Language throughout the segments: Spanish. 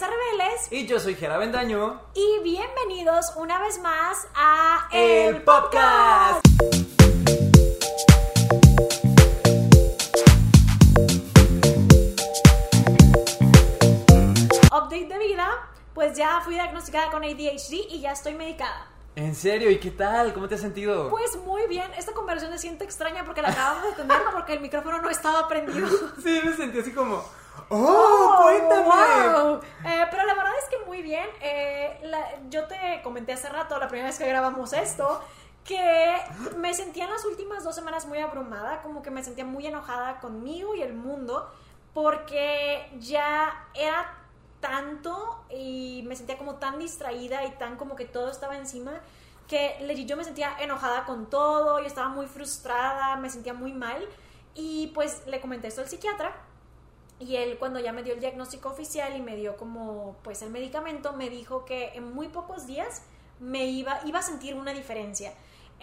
Rebeles. Y yo soy Jera Bendaño. Y bienvenidos una vez más a El Podcast. Update de vida, pues ya fui diagnosticada con ADHD y ya estoy medicada. ¿En serio? ¿Y qué tal? ¿Cómo te has sentido? Pues muy bien, esta conversación se siente extraña porque la acabamos de tener porque el micrófono no estaba prendido. Sí, me sentí así como... ¡Oh, cuéntame! wow. Eh, pero la verdad es que muy bien. Eh, la- yo te comenté hace rato, la primera vez que grabamos esto, que me sentía en las últimas dos semanas muy abrumada, como que me sentía muy enojada conmigo y el mundo, porque ya era tanto y me sentía como tan distraída y tan como que todo estaba encima que legit yo me sentía enojada con todo, yo estaba muy frustrada, me sentía muy mal y pues le comenté esto al psiquiatra y él cuando ya me dio el diagnóstico oficial y me dio como pues el medicamento, me dijo que en muy pocos días me iba, iba a sentir una diferencia.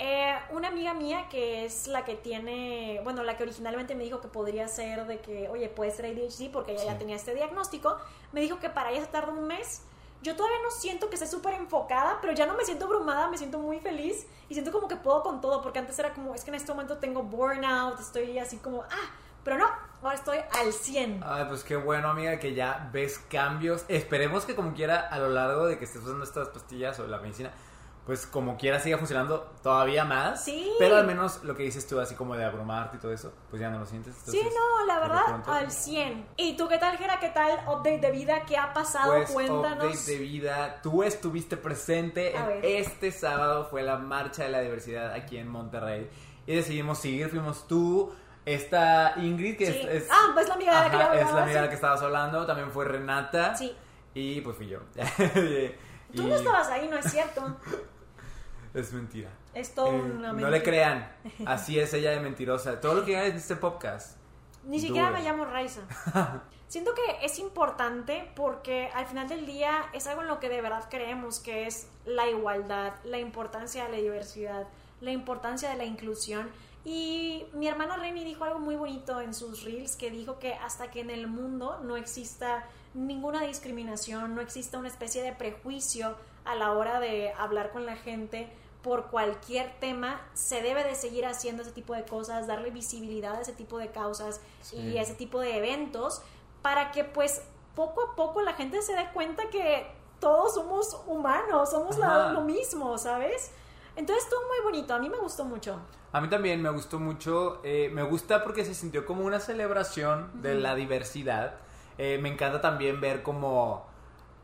Eh, una amiga mía que es la que tiene, bueno, la que originalmente me dijo que podría ser de que, oye, puede ser ADHD porque ella ya tenía este diagnóstico, me dijo que para ella se tarda un mes. Yo todavía no siento que esté súper enfocada, pero ya no me siento abrumada, me siento muy feliz y siento como que puedo con todo, porque antes era como, es que en este momento tengo burnout, estoy así como, ah, pero no, ahora estoy al 100. Ay, pues qué bueno, amiga, que ya ves cambios. Esperemos que como quiera, a lo largo de que estés usando estas pastillas o la medicina, pues como quiera siga funcionando todavía más. Sí. Pero al menos lo que dices tú, así como de abrumarte y todo eso, pues ya no lo sientes. Sí, no, la verdad, al 100. ¿Y tú qué tal, Jera? ¿Qué tal update de vida? ¿Qué ha pasado? Pues, Cuéntanos. update de vida. Tú estuviste presente A ver. este sábado. Fue la marcha de la diversidad aquí en Monterrey. Y decidimos seguir. Fuimos tú, esta Ingrid, que Sí. es, es- Ah, pues la amiga de la que es la amiga de sí. la que estabas hablando. También fue Renata. Sí. Y pues fui yo. Tú no estabas ahí, no es cierto. Es mentira. Es todo Eh, una no mentira. le crean. Así es ella de mentirosa. Todo lo que en este podcast. Ni siquiera me llamo Raiza. Siento que es importante porque al final del día es algo en lo que de verdad creemos, que es la igualdad, la importancia de la diversidad, la importancia de la inclusión. Y mi hermana Reni dijo algo muy bonito en sus reels, que dijo que hasta que en el mundo no exista ninguna discriminación, no exista una especie de prejuicio a la hora de hablar con la gente por cualquier tema, se debe de seguir haciendo ese tipo de cosas, darle visibilidad a ese tipo de causas Sí. y ese tipo de eventos para que pues poco a poco la gente se dé cuenta que todos somos humanos, somos la- lo mismo, ¿sabes? Entonces estuvo muy bonito, a mí me gustó mucho. A mí también me gustó mucho. eh, me gusta porque se sintió como una celebración de la diversidad. Eh, me encanta también ver como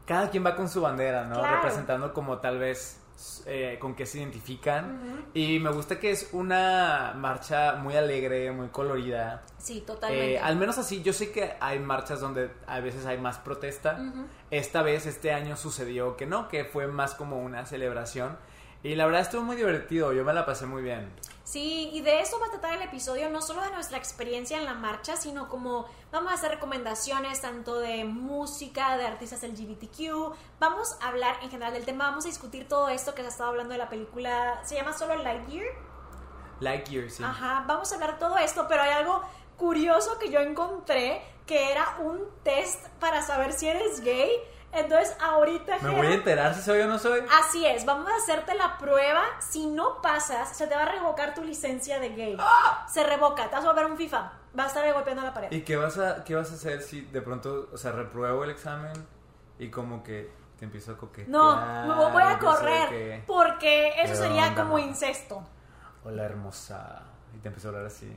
cada quien va con su bandera, ¿no? Claro. Representando como tal vez eh, con qué se identifican. Y me gusta que es una marcha muy alegre, muy colorida. Sí, totalmente. Eh, al menos así, yo sé que hay marchas donde a veces hay más protesta. Ujú. Esta vez, este año sucedió que no, que fue más como una celebración. Y la verdad estuvo muy divertido, yo me la pasé muy bien. Sí, y de eso va a tratar el episodio, no solo de nuestra experiencia en la marcha, sino como vamos a hacer recomendaciones tanto de música, de artistas LGBTQ, vamos a hablar en general del tema, vamos a discutir todo esto que se ha estado hablando de la película, se llama solo Lightyear, Lightyear, sí. Ajá, vamos a hablar de todo esto, pero hay algo curioso que yo encontré que era un test para saber si eres gay. Entonces, ahorita ¿Me Jera- voy a enterar si soy o no soy? Así es, vamos a hacerte la prueba. Si no pasas, se te va a revocar tu licencia de gay. Se revoca, te vas a volver un FIFA. Vas a estar ahí golpeando la pared. ¿Y qué vas, a, qué vas a hacer si de pronto, o sea, repruebo el examen y como que te empiezo a coquetear? No, me voy a correr que, porque eso ¿Qué sería onda? como incesto. Hola, hermosa. Y te empiezo a hablar así.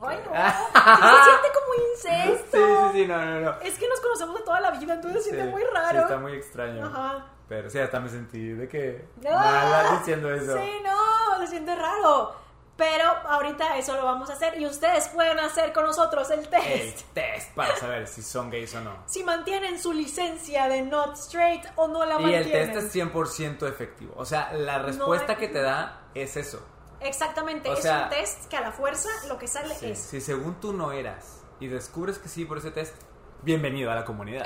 Ay, no. Sí se siente como incesto. Sí, sí, sí, no, no, no. Es que nos conocemos de toda la vida, entonces se Sí, siente muy Sí, raro. está muy extraño. Ajá. Pero sí, hasta me sentí de que... Ah, Mala diciendo eso. Sí, no, se siente raro. Pero ahorita eso lo vamos a hacer y ustedes pueden hacer con nosotros el El test. test para saber si son gays o no. Si mantienen su licencia de not straight o no la Y el mantienen. test es 100% efectivo. O sea, la respuesta hay- que te da es eso. Exactamente, O es sea, un test que a la fuerza lo que sale Sí, es. Si según tú no eras y descubres que sí por ese test, bienvenido a la comunidad.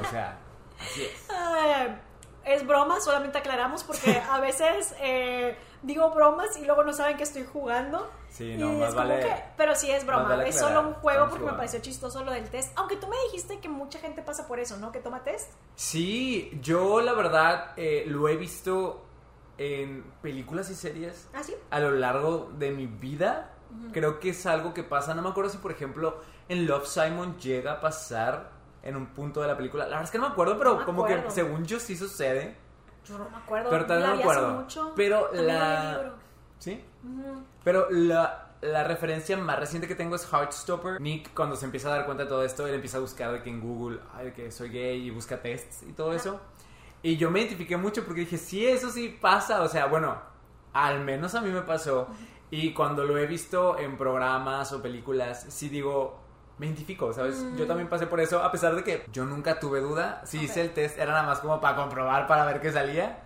O sea, así es. Eh, es broma, solamente aclaramos porque a veces eh, digo bromas y luego no saben que estoy jugando. Sí, no, Y más es como vale- que- pero sí es broma, vale es solo un juego estamos porque me pareció chistoso lo del test. Aunque tú me dijiste que mucha gente pasa por eso, ¿no? Que toma test. Sí, yo la verdad eh, lo he visto en películas y series ¿Ah, sí? a lo largo de mi vida. Creo que es algo que pasa. No me acuerdo si, por ejemplo, en Love Simon llega a pasar en un punto de la película. La verdad es que no me acuerdo, pero No me como que según yo sí sucede. Yo no me acuerdo. Pero también La no me acuerdo. mucho. Pero la-. ¿Sí? Pero la, la referencia más reciente que tengo es Heartstopper. Nick, cuando se empieza a dar cuenta de todo esto, él empieza a buscar de que en Google, ay, que soy gay y busca tests y todo eso. Y yo me identifiqué mucho porque dije, sí, eso sí pasa. O sea, bueno, al menos a mí me pasó. Y cuando lo he visto en programas o películas, sí digo, me identifico, ¿sabes? Yo también pasé por eso, a pesar de que yo nunca tuve duda. Si hice el test, era nada más como para comprobar, para ver qué salía.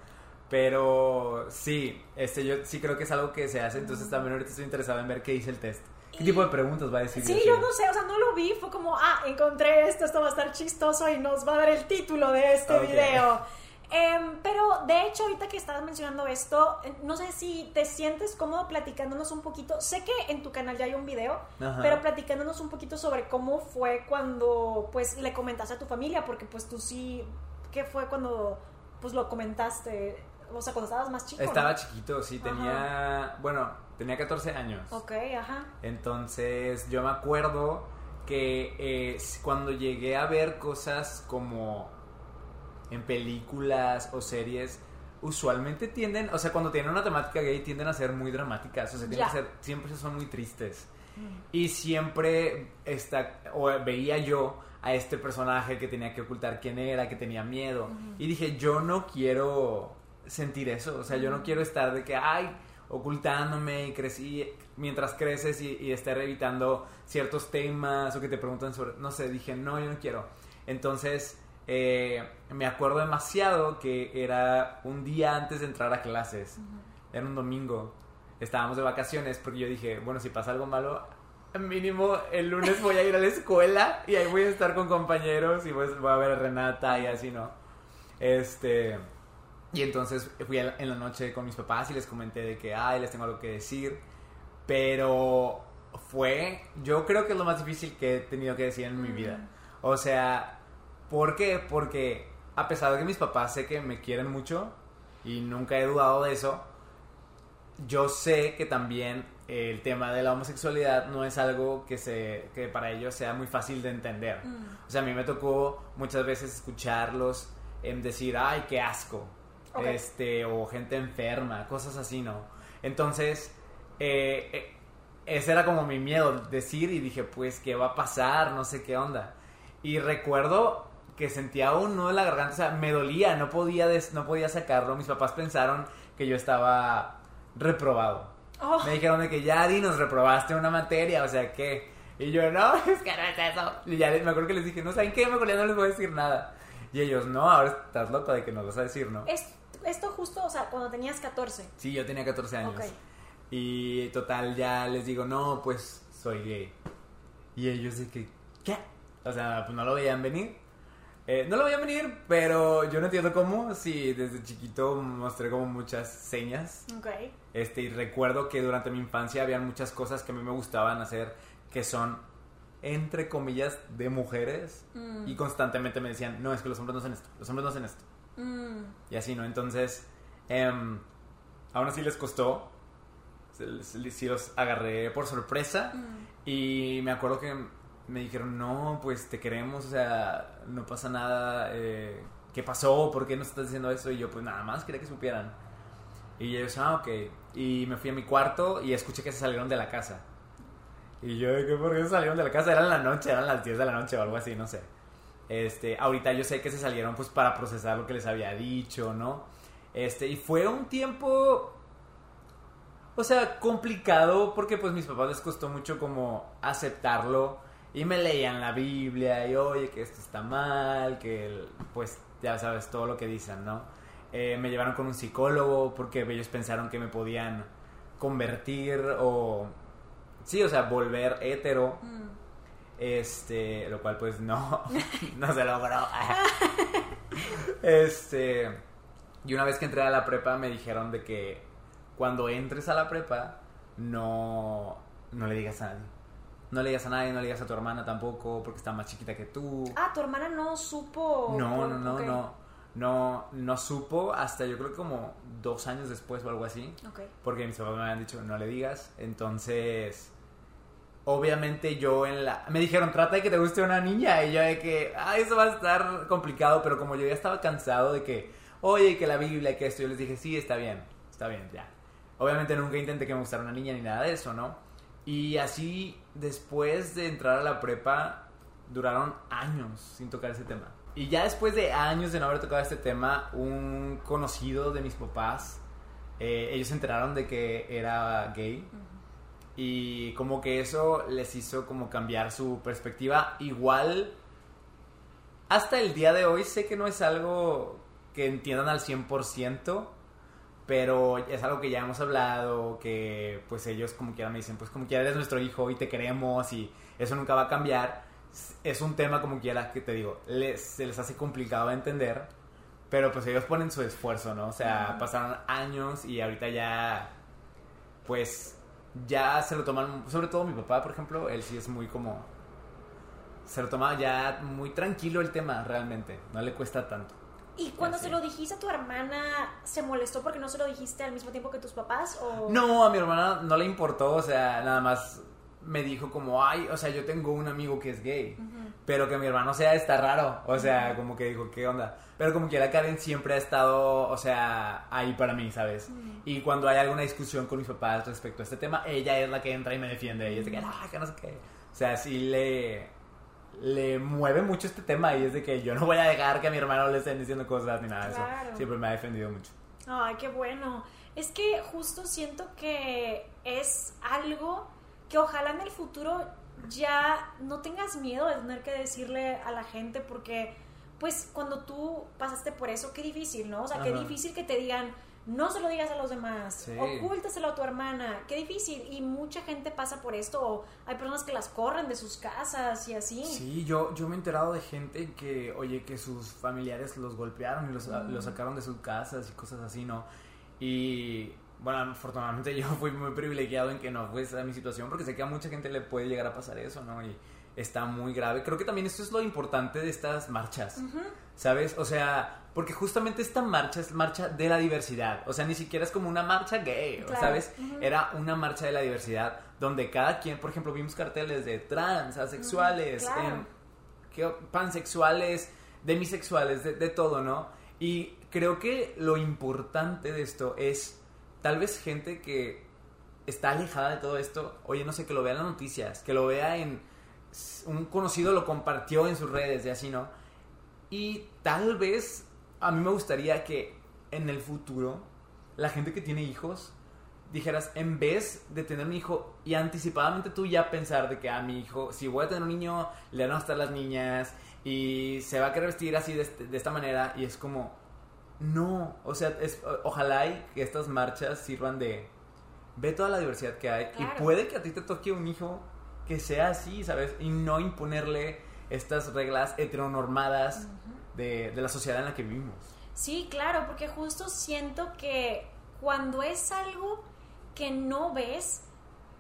Pero sí, este, yo sí creo que es algo que se hace, entonces también ahorita estoy interesado en ver qué hice el test. ¿Qué tipo de preguntas va a decir? Sí, y así? yo no sé, o sea, no lo vi, fue como, ah, encontré esto, esto va a estar chistoso y nos va a dar el título de este Ok. video. Em, pero de hecho, ahorita que estabas mencionando esto, eh, no sé si te sientes cómodo platicándonos un poquito. Sé que en tu canal ya hay un video, Ajá. pero platicándonos un poquito sobre cómo fue cuando pues le comentaste a tu familia, porque pues tú sí, ¿qué fue cuando pues lo comentaste? O sea, cuando estabas más chico. ¿no? Estaba chiquito, sí, tenía, bueno, tenía 14 años. Ok, ajá. Entonces yo me acuerdo que eh, cuando llegué a ver cosas como en películas o series, usualmente tienden, o sea, cuando tienen una temática gay tienden a ser muy dramáticas, o sea, tienen Ya. que ser, siempre son muy tristes. Y siempre está, o veía yo a este personaje que tenía que ocultar quién era, que tenía miedo. Y dije, yo no quiero sentir eso, o sea, yo no quiero estar de que, ay, ocultándome y crecí, mientras creces y, y estar evitando ciertos temas o que te preguntan sobre, no sé, dije, no, yo no quiero. Entonces, eh, me acuerdo demasiado que era un día antes de entrar a clases, era un domingo, estábamos de vacaciones porque yo dije, bueno, si pasa algo malo, mínimo el lunes voy a ir a la escuela y ahí voy a estar con compañeros y pues voy a ver a Renata y así, ¿no? Este... Y entonces fui en la noche con mis papás y les comenté de que, ay, les tengo algo que decir. Pero fue, yo creo que es lo más difícil que he tenido que decir en mi vida. O sea, ¿por qué? Porque a pesar de que mis papás sé que me quieren mucho y nunca he dudado de eso, yo sé que también el tema de la homosexualidad no es algo que, se, que para ellos sea muy fácil de entender. O sea, a mí me tocó muchas veces escucharlos en decir, ay, qué asco. Ok. Este, o gente enferma, cosas así, ¿no? Entonces, eh, eh, ese era como mi miedo, decir y dije, pues, ¿qué va a pasar? No sé qué onda. Y recuerdo que sentía un nudo en la garganta, o sea, me dolía, no podía, des- no podía sacarlo. Mis papás pensaron que yo estaba reprobado. Oh, Me dijeron de que ya, di, nos reprobaste una materia, o sea, ¿qué? Y yo, no, es que no es eso. Y ya les- me acuerdo que les dije, no, ¿saben qué? Mejor ya no les voy a decir nada. Y ellos, no, ahora estás loco de que nos vas a decir, ¿no? es- esto justo, o sea, cuando tenías 14. Sí, yo tenía 14 años. Ok. Y total, ya les digo, no, pues soy gay. Y ellos de que, ¿qué? O sea, pues no lo veían venir. Eh, no lo veían venir, pero yo no entiendo cómo. Sí, desde chiquito mostré como muchas señas. Ok. Este, y recuerdo que durante mi infancia había muchas cosas que a mí me gustaban hacer que son, entre comillas, de mujeres. Mm. Y constantemente me decían, no, es que los hombres no hacen esto, los hombres no hacen esto. Mm. Y así, ¿no? Entonces, em, aún así les costó. Sí los agarré por sorpresa. Mm. Y me acuerdo que me dijeron, no, pues te queremos, o sea, no pasa nada. eh, ¿Qué pasó? ¿Por qué nos estás diciendo eso? Y yo, pues nada más quería que supieran. Y ellos, ah, ok. Y me fui a mi cuarto y escuché que se salieron de la casa. Y yo, ¿qué por qué se salieron de la casa? Eran la noche, eran las 10 de la noche o algo así, no sé. Este, ahorita yo sé que se salieron pues para procesar lo que les había dicho, ¿no? Este, y fue un tiempo o sea, complicado porque pues mis papás les costó mucho como aceptarlo y me leían la Biblia y oye que esto está mal, que pues ya sabes todo lo que dicen, ¿no? Eh, me llevaron con un psicólogo porque ellos pensaron que me podían convertir o sí, o sea, volver hetero, Mm. este, lo cual pues no, no se logró. este, y una vez que entré a la prepa me dijeron de que cuando entres a la prepa, no, no le digas a nadie. No le digas a nadie, no le digas a tu hermana tampoco, porque está más chiquita que tú. Ah, tu hermana no supo. No, no, no, no. No, no supo hasta yo creo que como dos años después o algo así. Ok. Porque mis papás me habían dicho, no le digas. Entonces, obviamente yo en la... Me dijeron, trata de que te guste una niña. Y yo de que, ah, eso va a estar complicado. Pero como yo ya estaba cansado de que, oye, que la Biblia, que esto, yo les dije, sí, está bien, está bien, ya. Obviamente nunca intenté que me gustara una niña ni nada de eso, ¿no? Y así, después de entrar a la prepa, duraron años sin tocar ese tema. Y ya después de años de no haber tocado este tema, un conocido de mis papás, eh, ellos se enteraron de que era gay. Y como que eso les hizo como cambiar su perspectiva. Igual, hasta el día de hoy sé que no es algo que entiendan al 100%, pero es algo que ya hemos hablado, que pues ellos como quiera me dicen, pues como quiera eres nuestro hijo y te queremos y eso nunca va a cambiar. Es un tema como quiera que te digo, les, se les hace complicado de entender, pero pues ellos ponen su esfuerzo, ¿no? O sea, pasaron años y ahorita ya, pues ya se lo toman, sobre todo mi papá, por ejemplo, él sí es muy como, se lo toma ya muy tranquilo el tema realmente, no le cuesta tanto. ¿Y cuando se lo dijiste a tu hermana, se molestó porque no se lo dijiste al mismo tiempo que tus papás? O... No, a mi hermana no le importó, o sea, nada más me dijo como, ay, o sea, yo tengo un amigo que es gay, pero que mi hermano sea está raro, o sea, como que dijo, ¿qué onda? Pero como quiera, Karen siempre ha estado, o sea, ahí para mí, ¿sabes? Y cuando hay alguna discusión con mis papás respecto a este tema, ella es la que entra y me defiende, ella es de que, ah, que no sé qué. O sea, sí le, le mueve mucho este tema y es de que yo no voy a dejar que a mi hermano le estén diciendo cosas ni nada de Claro. eso. Siempre me ha defendido mucho. Ay, qué bueno. Es que justo siento que es algo que ojalá en el futuro ya no tengas miedo de tener que decirle a la gente porque pues cuando tú pasaste por eso, qué difícil, ¿no? O sea, qué difícil que te digan, no se lo digas a los demás, Sí. ocúltaselo a tu hermana, qué difícil. Y mucha gente pasa por esto, o hay personas que las corren de sus casas y así. Sí, yo, yo me he enterado de gente que, oye, que sus familiares los golpearon y los, los sacaron de sus casas y cosas así, ¿no? Y bueno, afortunadamente yo fui muy privilegiado en que no fue esa mi situación porque sé que a mucha gente le puede llegar a pasar eso, ¿no? Y está muy grave. Creo que también esto es lo importante de estas marchas, Ujú. ¿Sabes? O sea, porque justamente esta marcha es marcha de la diversidad. O sea, ni siquiera es como una marcha gay, Claro. ¿sabes? Era una marcha de la diversidad donde cada quien, por ejemplo, vimos carteles de trans, asexuales, Claro. que- pansexuales, demisexuales, de, de todo, ¿no? Y creo que lo importante de esto es tal vez gente que está alejada de todo esto, oye, no sé, que lo vea en las noticias, que lo vea en... Un conocido lo compartió en sus redes y así, ¿no? Y tal vez a mí me gustaría que en el futuro la gente que tiene hijos dijeras, en vez de tener un hijo y anticipadamente tú ya pensar de que a mi hijo, si voy a tener un niño, le van a gustar las niñas y se va a querer vestir así de, este- de esta manera y es como, no, o sea, es, ojalá y que estas marchas sirvan de, ve toda la diversidad que hay Claro. y puede que a ti te toque un hijo que sea así, ¿sabes? Y no imponerle estas reglas heteronormadas de, de la sociedad en la que vivimos. Sí, claro, porque justo siento que cuando es algo que no ves,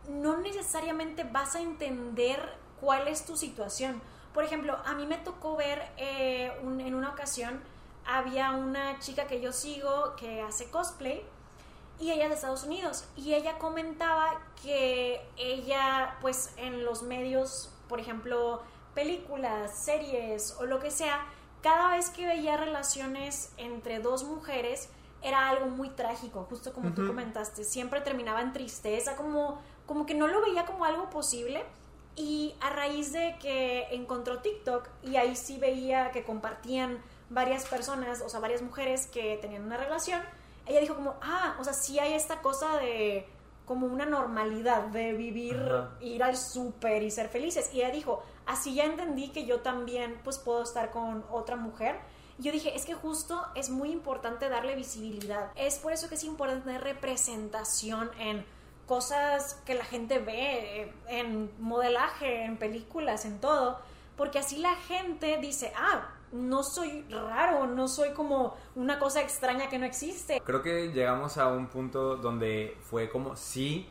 no necesariamente vas a entender cuál es tu situación. Por ejemplo, a mí me tocó ver eh, un- en una ocasión, había una chica que yo sigo que hace cosplay y ella es de Estados Unidos y ella comentaba que ella pues en los medios, por ejemplo, películas, series o lo que sea, cada vez que veía relaciones entre dos mujeres era algo muy trágico, justo como tú comentaste, siempre terminaba en tristeza, como, como que no lo veía como algo posible y a raíz de que encontró TikTok y ahí sí veía que compartían varias personas, o sea, varias mujeres que tenían una relación, ella dijo como, ah, o sea, sí hay esta cosa de como una normalidad de vivir, Ajá. ir al súper y ser felices. Y ella dijo, así ya entendí que yo también pues puedo estar con otra mujer. Yo dije, es que justo es muy importante darle visibilidad. Es por eso que es importante tener representación en cosas que la gente ve, en modelaje, en películas, en todo. Porque así la gente dice, ah, no soy raro, no soy como una cosa extraña que no existe. Creo que llegamos a un punto donde fue como, sí,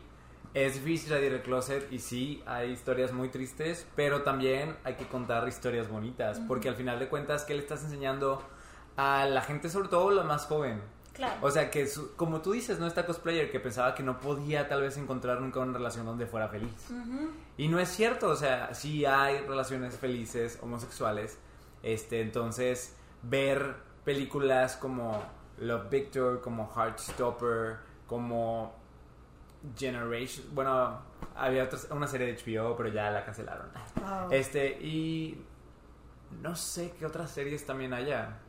es difícil salir del closet y sí, hay historias muy tristes, pero también hay que contar historias bonitas, porque al final de cuentas, ¿qué le estás enseñando a la gente, sobre todo la más joven? Claro. O sea, que como tú dices, no está cosplayer que pensaba que no podía tal vez encontrar nunca una relación donde fuera feliz. Y no es cierto, o sea, sí hay relaciones felices homosexuales. Este, entonces, ver películas como Love Victor, como Heartstopper, como Generation, bueno, había una serie de HBO, pero ya la cancelaron. Este, y no sé qué otras series también haya.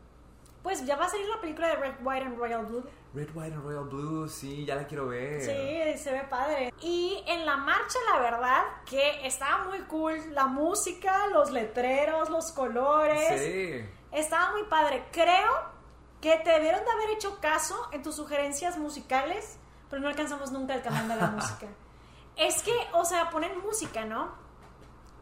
Pues ya va a salir la película de Red, White and Royal Blue. Red, White and Royal Blue, sí, ya la quiero ver. Sí, se ve padre. Y en la marcha, la verdad, que estaba muy cool. La música, los letreros, los colores. Sí. Estaba muy padre. Creo que te debieron de haber hecho caso en tus sugerencias musicales, pero no alcanzamos nunca el canal de la música. Es que, o sea, ponen música, ¿no?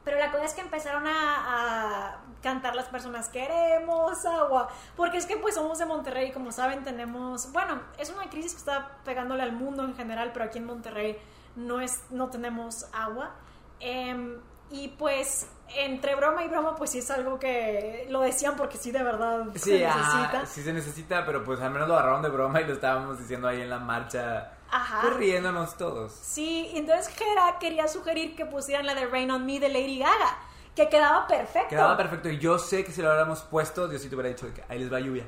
Pero la cosa es que empezaron a, cantar las personas queremos agua, porque es que pues somos de Monterrey, como saben tenemos, bueno, es una crisis que está pegándole al mundo en general, pero aquí en Monterrey no, es, no tenemos agua. Em, y pues entre broma y broma, pues sí es algo que lo decían porque sí de verdad se necesita. sí se necesita, pero pues al menos lo agarraron de broma y lo estábamos diciendo ahí en la marcha Ajá. Riéndonos todos. Sí, entonces Hera quería sugerir que pusieran la de Rain on Me de Lady Gaga, que quedaba perfecto. Quedaba perfecto y yo sé que si lo hubiéramos puesto, Dios sí te hubiera dicho que ahí les va lluvia.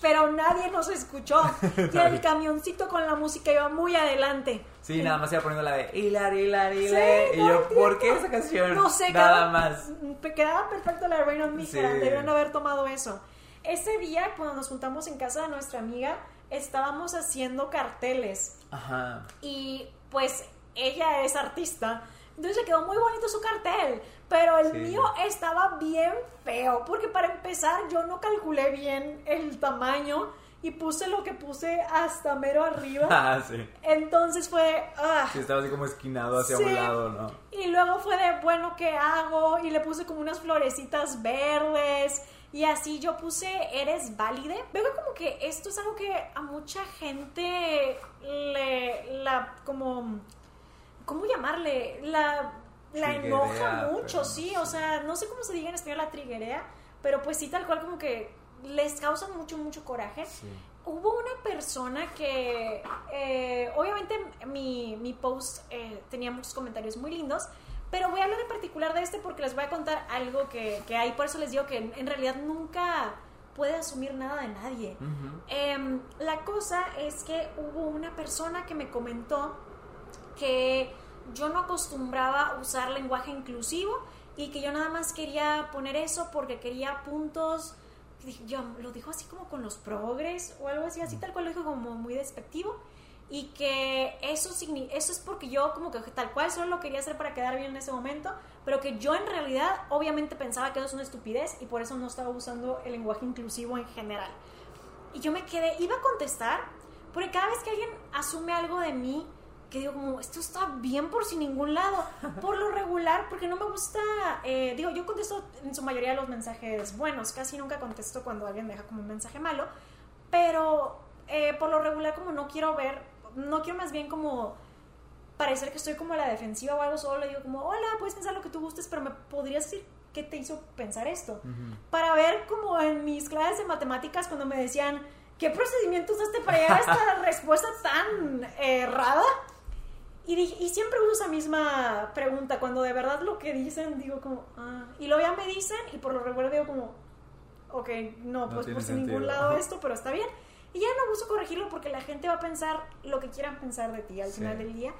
Pero nadie nos escuchó. y el camioncito con la música iba muy adelante. Sí, nada más iba poniendo la de Hilar, Hilar, Hilar. y yo, ¿por qué esa canción? No sé, nada más. Quedaba perfecto la de Rain on Me, sí. debieron haber tomado eso. Ese día, cuando nos juntamos en casa de nuestra amiga, estábamos haciendo carteles. Ajá. Y pues ella es artista. Entonces le quedó muy bonito su cartel. Pero el mío estaba bien feo. Porque para empezar, yo no calculé bien el tamaño. Y puse lo que puse hasta mero arriba. Ah, sí. Entonces fue. Ah. Sí, estaba así como esquinado hacia un lado, ¿no? Y luego fue de, bueno, ¿qué hago? Y le puse como unas florecitas verdes. Y así yo puse, eres válide. Veo como que esto es algo que a mucha gente le, la, como, ¿cómo llamarle? La, la enoja mucho, sí. O sea, no sé cómo se diga en español la triguerea, pero pues sí, tal cual como que les causa mucho, mucho coraje. Hubo una persona que, eh, obviamente mi, mi post eh, tenía muchos comentarios muy lindos, pero voy a hablar en particular de este porque les voy a contar algo que, que hay, por eso les digo que en, realidad nunca puede asumir nada de nadie. Em, la cosa es que hubo una persona que me comentó que yo no acostumbraba usar lenguaje inclusivo y que yo nada más quería poner eso porque quería puntos. Yo, lo dijo así como con los progres o algo así, así tal cual lo dijo como muy despectivo y que eso, eso es porque yo como que tal cual solo lo quería hacer para quedar bien en ese momento, pero que yo en realidad obviamente pensaba que eso es una estupidez y por eso no estaba usando el lenguaje inclusivo en general. Y yo me quedé, iba a contestar, porque cada vez que alguien asume algo de mí, que digo como, esto está bien por sin ningún lado, por lo regular, porque no me gusta, eh, digo, yo contesto en su mayoría los mensajes buenos, casi nunca contesto cuando alguien deja como un mensaje malo, pero eh, por lo regular como no quiero ver no quiero más bien como parecer que estoy como a la defensiva o algo, solo le digo como, hola, puedes pensar lo que tú gustes, pero me podrías decir qué te hizo pensar esto. Para ver como en mis clases de matemáticas cuando me decían, ¿qué procedimiento usaste para llegar a esta respuesta tan errada? Y, y, siempre uso esa misma pregunta, cuando de verdad lo que dicen, digo como, ah, y luego ya me dicen, y por lo regular digo como, ok, no, pues por ningún lado esto, pero está bien. Y ya no busco corregirlo porque la gente va a pensar lo que quieran pensar de ti al final del día.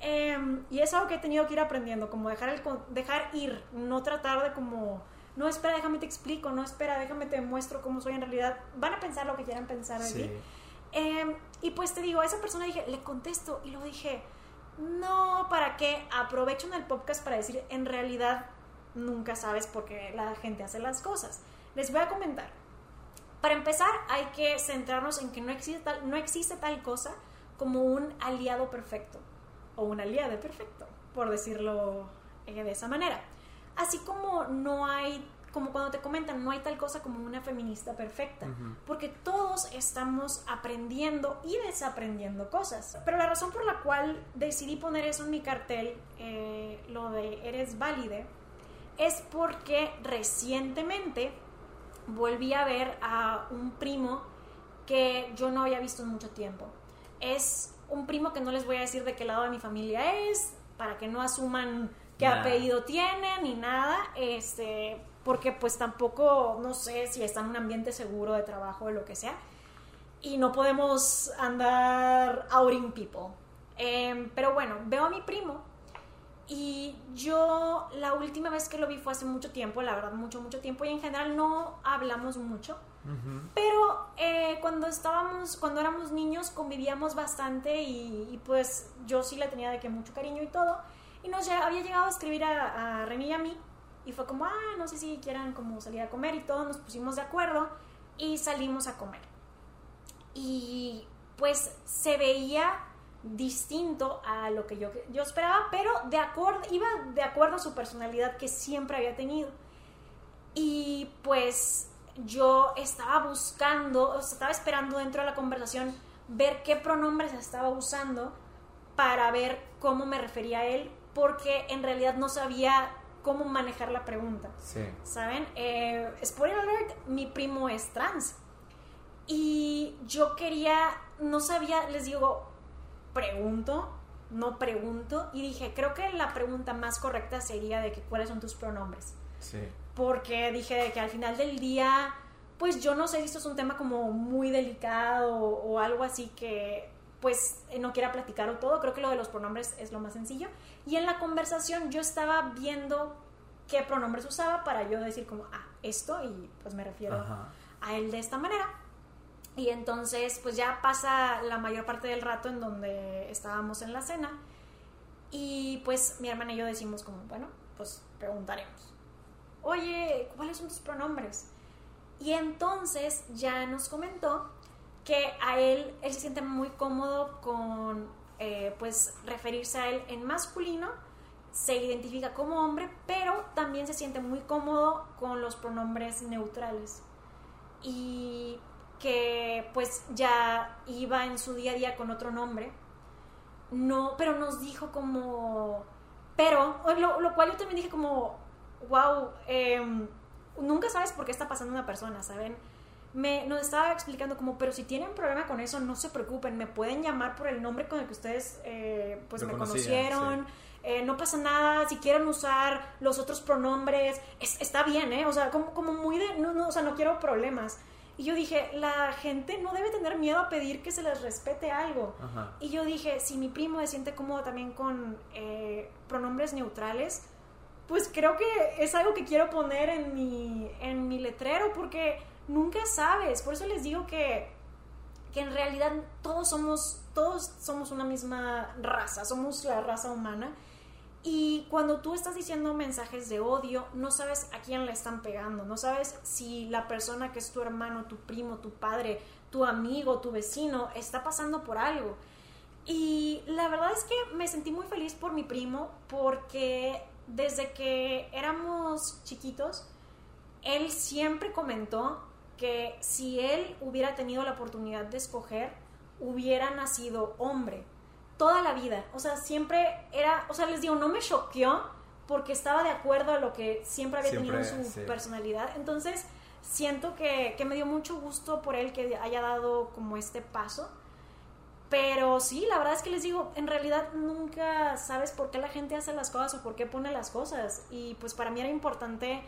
Em, y es algo que he tenido que ir aprendiendo, como dejar, el, dejar ir, no tratar de como, no espera, déjame te explico, no espera, déjame te muestro cómo soy en realidad. Van a pensar lo que quieran pensar de ti. Em, y pues te digo, a esa persona dije, le contesto y lo dije, no, ¿para qué? Aprovecho en el podcast para decir, en realidad nunca sabes por qué la gente hace las cosas. Les voy a comentar. Para empezar, hay que centrarnos en que no existe tal, no existe tal cosa como un aliado perfecto o un aliado perfecto, por decirlo eh, de esa manera. Así como no hay como cuando te comentan, no hay tal cosa como una feminista perfecta, porque todos estamos aprendiendo y desaprendiendo cosas. Pero la razón por la cual decidí poner eso en mi cartel, eh, lo de eres válide, es porque recientemente volví a ver a un primo que yo no había visto en mucho tiempo. Es un primo que no les voy a decir de qué lado de mi familia es, para que no asuman qué Nada. apellido tiene ni nada, este, porque pues tampoco, no sé si está en un ambiente seguro de trabajo o lo que sea. Y no podemos andar outing people. Em, pero bueno, veo a mi primo y yo la última vez que lo vi fue hace mucho tiempo, la verdad, mucho, mucho tiempo. Y en general no hablamos mucho. Ujú. Pero eh, cuando estábamos, cuando éramos niños, convivíamos bastante y, y, pues yo sí le tenía de que mucho cariño y todo. Y nos había llegado a escribir a, a René y a mí. Y fue como, ah, no sé si quieran como salir a comer y todo. Nos pusimos de acuerdo y salimos a comer. Y pues se veía distinto a lo que yo, yo esperaba, pero de acuerdo, iba de acuerdo a su personalidad que siempre había tenido. Y pues yo estaba buscando, o sea, estaba esperando dentro de la conversación ver qué pronombres estaba usando para ver cómo me refería a él, porque en realidad no sabía cómo manejar la pregunta. Sí. ¿Saben? Eh, spoiler alert, mi primo es trans. Y yo quería, no sabía, les digo, pregunto, no pregunto. Y dije, creo que la pregunta más correcta sería de que cuáles son tus pronombres. Sí. Porque dije de que al final del día, pues yo no sé si esto es un tema como muy delicado o, o algo así que pues eh, no quiera platicar o todo. Creo que lo de los pronombres es lo más sencillo. Y en la conversación yo estaba viendo qué pronombres usaba para yo decir como, ah, esto y pues me refiero Ajá. a él de esta manera. Y entonces, pues ya pasa la mayor parte del rato en donde estábamos en la cena. Y pues mi hermana y yo decimos como, bueno, pues preguntaremos. Oye, ¿cuáles son tus pronombres? Y entonces ya nos comentó que a él, él se siente muy cómodo con, eh, pues, referirse a él en masculino, se identifica como hombre, pero también se siente muy cómodo con los pronombres neutrales. Y que pues ya iba en su día a día con otro nombre. No, pero nos dijo como... Pero, lo, lo cual yo también dije como, wow, em, nunca sabes por qué está pasando una persona, ¿saben? Me, nos estaba explicando como, pero si tienen problema con eso, no se preocupen, me pueden llamar por el nombre con el que ustedes eh, pues Lo me conocieron. eh, no pasa nada, si quieren usar los otros pronombres, es- está bien, ¿eh? O sea, como, como muy de, no, no, o sea, no quiero problemas. Y yo dije, la gente no debe tener miedo a pedir que se les respete algo. Ajá. Y yo dije, si mi primo se siente cómodo también con eh, pronombres neutrales, pues creo que es algo que quiero poner en mi, en mi letrero porque nunca sabes. Por eso les digo que, que en realidad todos somos, todos somos una misma raza, somos la raza humana. Y cuando tú estás diciendo mensajes de odio, no sabes a quién le están pegando, no sabes si la persona que es tu hermano, tu primo, tu padre, tu amigo, tu vecino, está pasando por algo. Y la verdad es que me sentí muy feliz por mi primo porque desde que éramos chiquitos, él siempre comentó que si él hubiera tenido la oportunidad de escoger, hubiera nacido hombre toda la vida. O sea, siempre era, o sea, les digo, no me choqueó porque estaba de acuerdo a lo que siempre había Siempre, tenido en su sí. personalidad. Entonces, siento que, que me dio mucho gusto por él que haya dado como este paso. Pero sí, la verdad es que les digo, en realidad nunca sabes por qué la gente hace las cosas o por qué pone las cosas. Y pues para mí era importante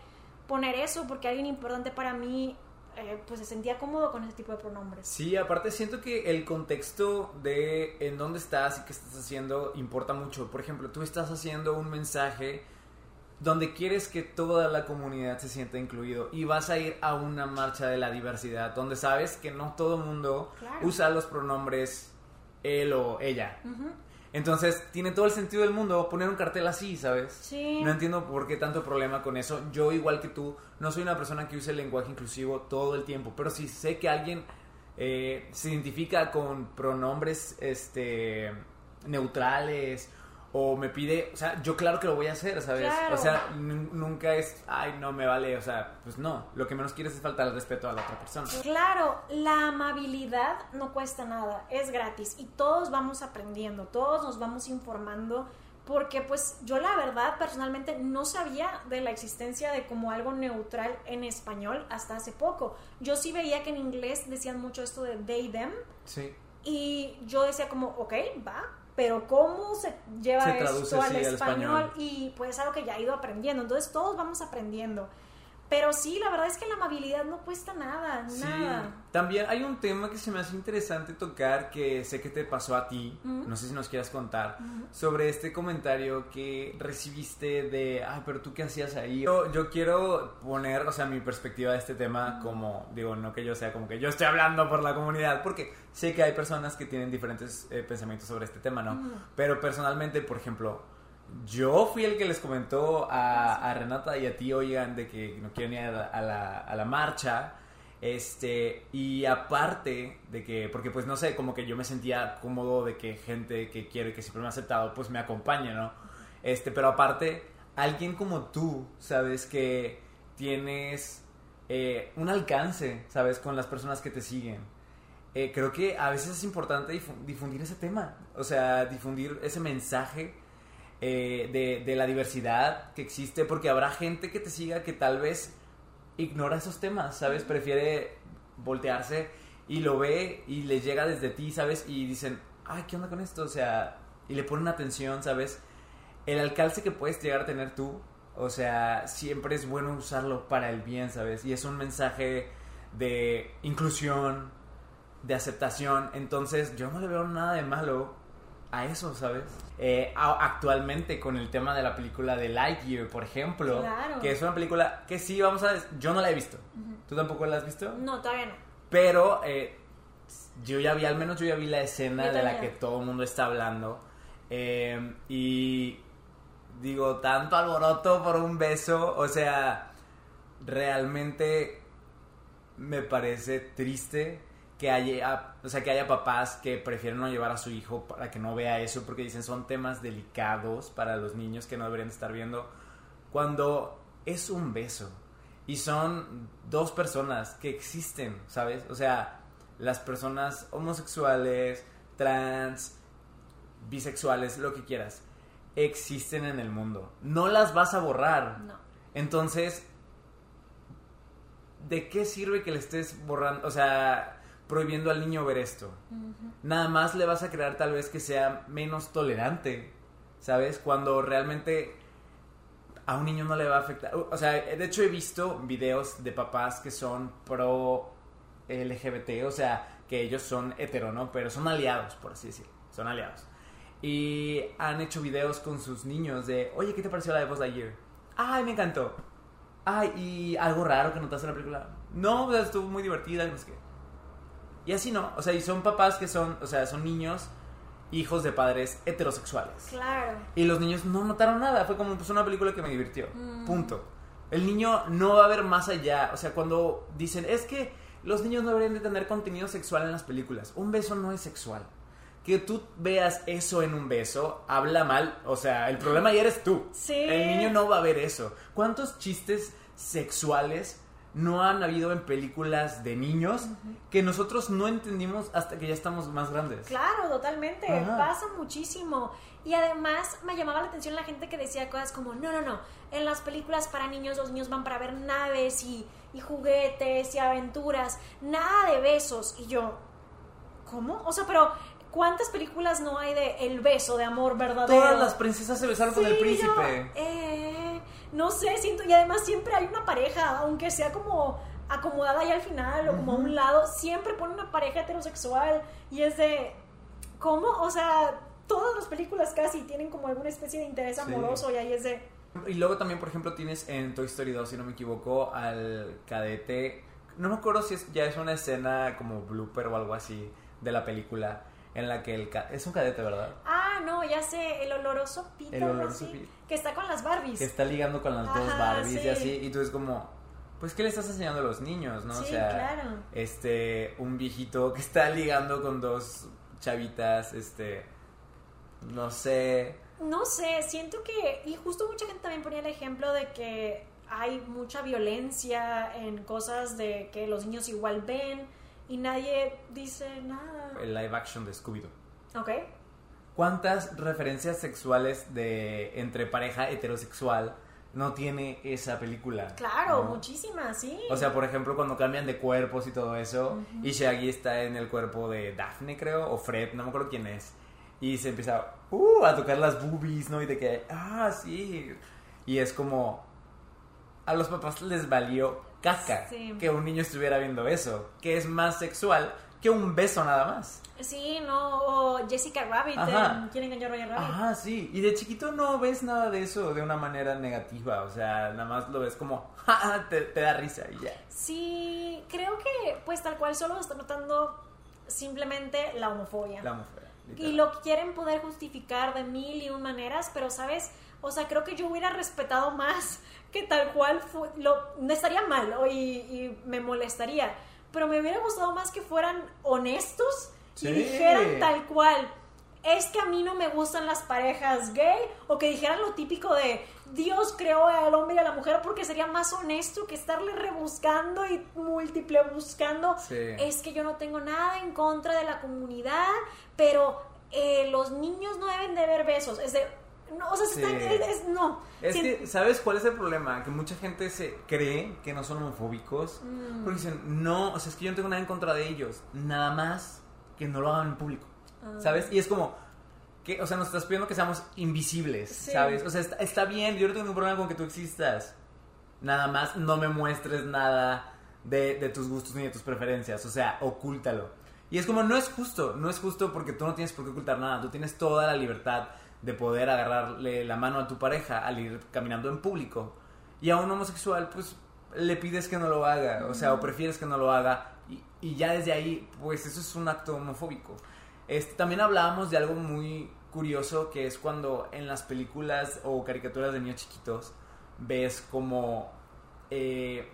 poner eso porque alguien importante para mí eh, pues se sentía cómodo con ese tipo de pronombres. Sí, aparte siento que el contexto de en dónde estás y qué estás haciendo importa mucho. Por ejemplo, tú estás haciendo un mensaje donde quieres que toda la comunidad se sienta incluido y vas a ir a una marcha de la diversidad donde sabes que no todo el mundo Claro. usa los pronombres él o ella. Ujú. Entonces, tiene todo el sentido del mundo poner un cartel así, ¿sabes? Sí. No entiendo por qué tanto problema con eso. Yo, igual que tú, no soy una persona que use el lenguaje inclusivo todo el tiempo, pero si sé que alguien eh, se identifica con pronombres este, neutrales o me pide, o sea, yo claro que lo voy a hacer, ¿sabes? Claro. O sea, nun- nunca es, ay, no me vale, o sea, pues no, lo que menos quieres es faltar el respeto a la otra persona. Claro, la amabilidad no cuesta nada, es gratis y todos vamos aprendiendo, todos nos vamos informando porque pues yo la verdad personalmente no sabía de la existencia de como algo neutral en español hasta hace poco. Yo sí veía que en inglés decían mucho esto de they, them Sí. y yo decía como, ok, va, pero ¿cómo se lleva Se traduce esto al español? español. Y pues algo que ya he ido aprendiendo, entonces todos vamos aprendiendo. Pero sí, la verdad es que la amabilidad no cuesta nada, Sí. nada. También hay un tema que se me hace interesante tocar que sé que te pasó a ti, no sé si nos quieras contar, sobre este comentario que recibiste de, ay, pero tú qué hacías ahí. Yo, yo quiero poner, o sea, mi perspectiva de este tema como, digo, no que yo sea como que yo estoy hablando por la comunidad, porque sé que hay personas que tienen diferentes eh, pensamientos sobre este tema, ¿no? Pero personalmente, por ejemplo, yo fui el que les comentó a, a Renata y a ti, oigan, de que no quieren ir a la, a la, marcha. Este, y aparte de que, porque pues no sé, como que yo me sentía cómodo de que gente que quiero y que siempre me ha aceptado, pues me acompañe, ¿no? Este, pero aparte, alguien como tú, sabes que tienes eh, un alcance, sabes, con las personas que te siguen. Eh, creo que a veces es importante difu- difundir ese tema, o sea, difundir ese mensaje eh, de, de la diversidad que existe, porque habrá gente que te siga que tal vez ignora esos temas, ¿sabes? Prefiere voltearse y lo ve y le llega desde ti, ¿sabes? Y dicen, ay, ¿qué onda con esto? O sea, y le ponen atención, ¿sabes? El alcance que puedes llegar a tener tú, o sea, siempre es bueno usarlo para el bien, ¿sabes? Y es un mensaje de inclusión, de aceptación, entonces yo no le veo nada de malo a eso, ¿sabes? Eh, a- actualmente con el tema de la película de Lightyear, por ejemplo, Claro. que es una película que sí, vamos a... Yo no la he visto. ¿Tú tampoco la has visto? No, todavía no. Pero eh, yo ya vi, al menos yo ya vi la escena Yo de la que todo el mundo está hablando. Eh, y digo, tanto alboroto por un beso, o sea, realmente me parece triste que haya, o sea, que haya papás que prefieren no llevar a su hijo para que no vea eso porque dicen son temas delicados para los niños que no deberían estar viendo cuando es un beso y son dos personas que existen, ¿sabes? O sea, las personas homosexuales, trans, bisexuales, lo que quieras, existen en el mundo. No las vas a borrar. No. Entonces, ¿de qué sirve que le estés borrando, o sea, prohibiendo al niño ver esto? Nada más le vas a crear tal vez que sea menos tolerante, ¿sabes? Cuando realmente a un niño no le va a afectar. O sea, de hecho he visto videos de papás que son pro LGBT, o sea, que ellos son hetero, ¿no? Pero son aliados, por así decirlo. Son aliados. Y han hecho videos con sus niños de, oye, ¿qué te pareció la de Buzz Lightyear? Ay, me encantó. Ay, ¿y algo raro que notaste en la película? No, estuvo muy divertida, no sé qué. Y así no, o sea, y son papás que son, o sea, son niños, hijos de padres heterosexuales. Claro. Y los niños no notaron nada, fue como pues una película que me divirtió. Mm. Punto. El niño no va a ver más allá, o sea, cuando dicen, es que los niños no deberían de tener contenido sexual en las películas. Un beso no es sexual. Que tú veas eso en un beso, habla mal, o sea, el problema ya eres tú. Sí. El niño no va a ver eso. ¿Cuántos chistes sexuales no han habido en películas de niños que nosotros no entendimos hasta que ya estamos más grandes? Claro, totalmente. Ajá. Pasa muchísimo. Y además me llamaba la atención la gente que decía cosas como, no, no, no, en las películas para niños los niños van para ver naves y, y juguetes y aventuras, nada de besos. Y yo, ¿cómo? O sea, pero ¿cuántas películas no hay de el beso de amor verdadero? Todas las princesas se besaron con el príncipe. yo, eh, no sé, siento, y además siempre hay una pareja, aunque sea como acomodada ahí al final o como a un lado, siempre pone una pareja heterosexual y es de, ¿cómo? O sea, todas las películas casi tienen como alguna especie de interés Sí. amoroso y ahí es de, Y luego también, por ejemplo, tienes en Toy Story 2, si no me equivoco, al cadete. No me acuerdo si es, ya es una escena como blooper o algo así de la película en la que el ca- es un cadete, ¿verdad? ah, no, ya sé, el oloroso Pete, El oloroso así, que está con las Barbies. Que está ligando con las dos Barbies sí. y así. Y tú es como, pues, ¿qué le estás enseñando a los niños, no? o Sí, sea, claro. este, un viejito que está ligando con dos chavitas, este, no sé. no sé, siento que, y justo mucha gente también ponía el ejemplo de que hay mucha violencia en cosas de que los niños igual ven y nadie dice nada. El live action de Scooby-Doo. Ok. ¿Cuántas referencias sexuales de entre pareja heterosexual no tiene esa película? Claro, ¿no? muchísimas, sí. O sea, por ejemplo, cuando cambian de cuerpos y todo eso, y Shaggy está en el cuerpo de Daphne, creo, o Fred, no me acuerdo quién es, y se empieza uh, a tocar las boobies, ¿no? Y de que, ah, sí. Y es como, a los papás les valió caca Sí. que un niño estuviera viendo eso, que es más sexual que un beso nada más. Sí, no, o Jessica Rabbit, en ¿Quién engañó a Roger Rabbit? Ajá, sí. Y de chiquito no ves nada de eso de una manera negativa. O sea, nada más lo ves como, "Ja, ja", te, te da risa y ya. Sí, creo que pues tal cual solo está notando simplemente la homofobia. La mujer. Y lo quieren poder justificar de mil y un maneras, pero sabes, o sea, creo que yo hubiera respetado más que tal cual lo no estaría mal o- y, y me molestaría, pero me hubiera gustado más que fueran honestos Sí. y dijeran tal cual. Es que a mí no me gustan las parejas gay o que dijeran lo típico de Dios creó al hombre y a la mujer porque sería más honesto que estarle rebuscando y múltiple buscando Sí. es que yo no tengo nada en contra de la comunidad, pero eh, los niños no deben de ver besos. Es de, no, o sea, se Sí. están- es, es- no. Es Sien- que, ¿sabes cuál es el problema? Que mucha gente se cree que no son homofóbicos. Mm. Porque dicen, no, o sea, es que yo no tengo nada en contra de ellos. Nada más que no lo hagan en público. Ah. ¿Sabes? Y es como, que, o sea, nos estás pidiendo que seamos invisibles, Sí. ¿sabes? O sea, está, está bien, yo no tengo ningún problema con que tú existas. Nada más no me muestres nada de, de tus gustos ni de tus preferencias. O sea, ocúltalo. Y es como, no es justo, no es justo porque tú no tienes por qué ocultar nada. Tú tienes toda la libertad de poder agarrarle la mano a tu pareja al ir caminando en público. Y a un homosexual, pues, le pides que no lo haga. O sea, o prefieres que no lo haga. Y, y ya desde ahí, pues, eso es un acto homofóbico. Este, también hablábamos de algo muy curioso que es cuando en las películas o caricaturas de niños chiquitos ves como eh,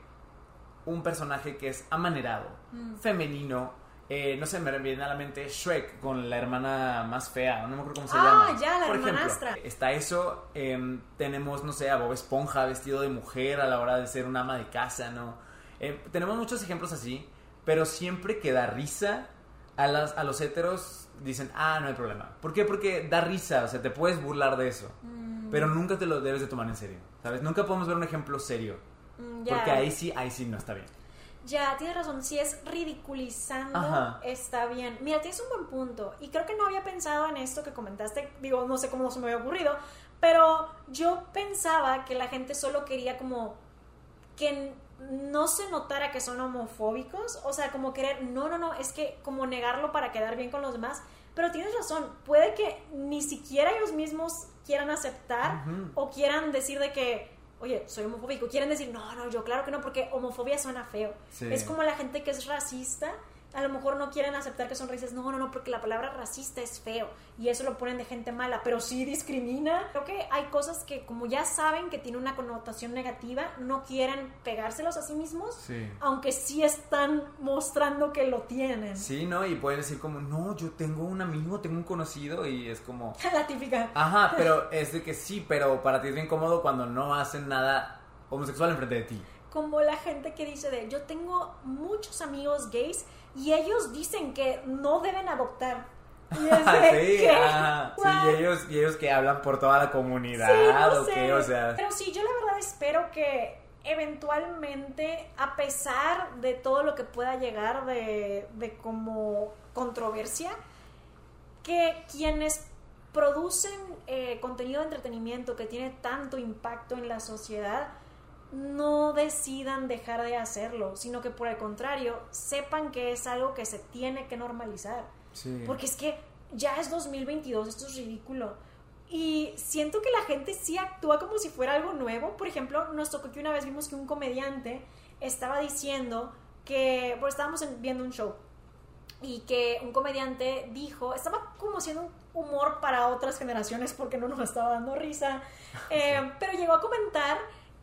un personaje que es amanerado, Mm. femenino. Eh, no sé, me viene a la mente Shrek con la hermana más fea, no me acuerdo cómo se Ah, llama. ya, la Por ejemplo, hermanastra. está eso, em, tenemos, no sé, a Bob Esponja vestido de mujer a la hora de ser una ama de casa, ¿no? Em, tenemos muchos ejemplos así, pero siempre que da risa, a, las, a los héteros dicen, ah, no hay problema. ¿Por qué? Porque da risa, o sea, te puedes burlar de eso, Mm, pero nunca te lo debes de tomar en serio, ¿sabes? Nunca podemos ver un ejemplo serio, mm, ya. porque ahí sí, ahí sí no está bien. Ya, tienes razón, si es ridiculizando, Ajá. está bien. Mira, tienes un buen punto. Y creo que no había pensado en esto que comentaste. Digo, no sé cómo se me había ocurrido. Pero yo pensaba que la gente solo quería como que no se notara que son homofóbicos. O sea, como querer, no, no, no, es que como negarlo para quedar bien con los demás. Pero tienes razón, puede que ni siquiera ellos mismos quieran aceptar o quieran decir de que, oye, soy homofóbico. Quieren decir, no, no, yo claro que no, porque homofobia suena feo. Sí. Es como la gente que es racista, a lo mejor no quieren aceptar que son racistas. No, no, no, porque la palabra racista es feo y eso lo ponen de gente mala, pero sí discrimina. Creo que hay cosas que como ya saben que tiene una connotación negativa, no quieren pegárselos a sí mismos, Sí. aunque sí están mostrando que lo tienen. Sí, ¿no? Y pueden decir como, no, yo tengo un amigo, tengo un conocido y es como... La típica. Ajá, pero es de que sí, pero para ti es bien cómodo cuando no hacen nada homosexual enfrente de ti. Como la gente que dice de, yo tengo muchos amigos gays y ellos dicen que no deben adoptar. Y es de, sí, ajá. Sí, y ellos, y ellos que hablan por toda la comunidad, Sí, no o sé. qué, o sea... Pero sí, yo la verdad espero que eventualmente, a pesar de todo lo que pueda llegar de, de como controversia, que quienes producen eh, contenido de entretenimiento que tiene tanto impacto en la sociedad, no decidan dejar de hacerlo, sino que por el contrario, sepan que es algo que se tiene que normalizar. Sí. Porque es que ya es 2022, esto es ridículo. Y siento que la gente sí actúa como si fuera algo nuevo. Por ejemplo, nos tocó que una vez vimos que un comediante estaba diciendo que, pues estábamos en- viendo un show y que un comediante dijo, estaba como haciendo un humor para otras generaciones porque no nos estaba dando risa, eh, pero llegó a comentar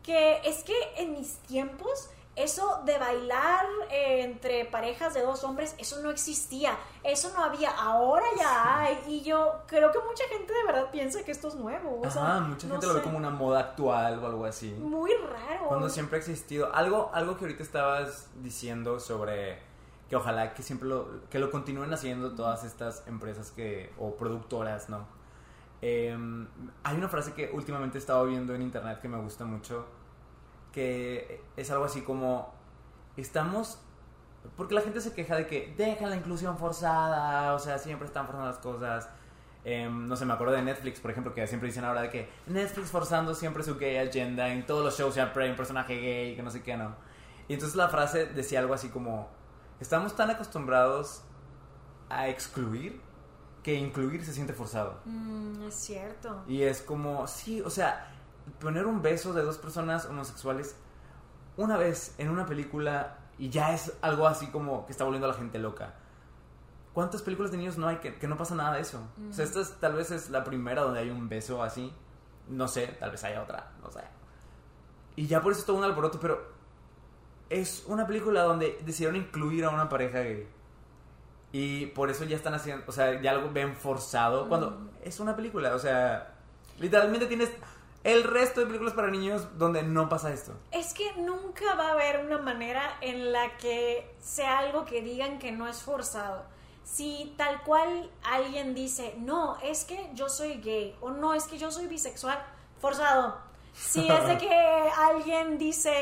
que es que en mis tiempos eso de bailar eh, entre parejas de dos hombres, eso no existía, eso no había, ahora ya hay. Y yo creo que mucha gente de verdad piensa que esto es nuevo. O sea, Ajá, mucha no gente lo ve como una moda actual o algo así. Muy raro. Cuando siempre ha existido. Algo, algo que ahorita estabas diciendo sobre que ojalá que siempre lo, que lo continúen haciendo todas estas empresas que, o productoras, ¿no? Em, hay una frase que últimamente he estado viendo en internet que me gusta mucho, que es algo así como, estamos, porque la gente se queja de que dejan la inclusión forzada, o sea, siempre están forzando las cosas. Em, no sé, me acuerdo de Netflix, por ejemplo, que siempre dicen ahora de que Netflix forzando siempre su gay agenda, en todos los shows siempre hay un personaje gay, que no sé qué, no. Y entonces la frase decía algo así como, estamos tan acostumbrados a excluir que incluir se siente forzado. Mm, es cierto. Y es como, sí, o sea, poner un beso de dos personas homosexuales una vez en una película y ya es algo así como que está volviendo a la gente loca. ¿Cuántas películas de niños no hay que, que no pasa nada de eso? O sea, esta es- tal vez es la primera donde hay un beso así. No sé, tal vez haya otra, no sé. Y ya por eso es todo un alboroto, pero es una película donde decidieron incluir a una pareja gay. Y por eso ya están haciendo, o sea, ya algo ven forzado. Cuando es una película, o sea, literalmente tienes el resto de películas para niños donde no pasa esto. Es que nunca va a haber una manera en la que sea algo que digan que no es forzado. Si tal cual alguien dice, no, es que yo soy gay o no, es que yo soy bisexual, forzado. Si es de que alguien dice,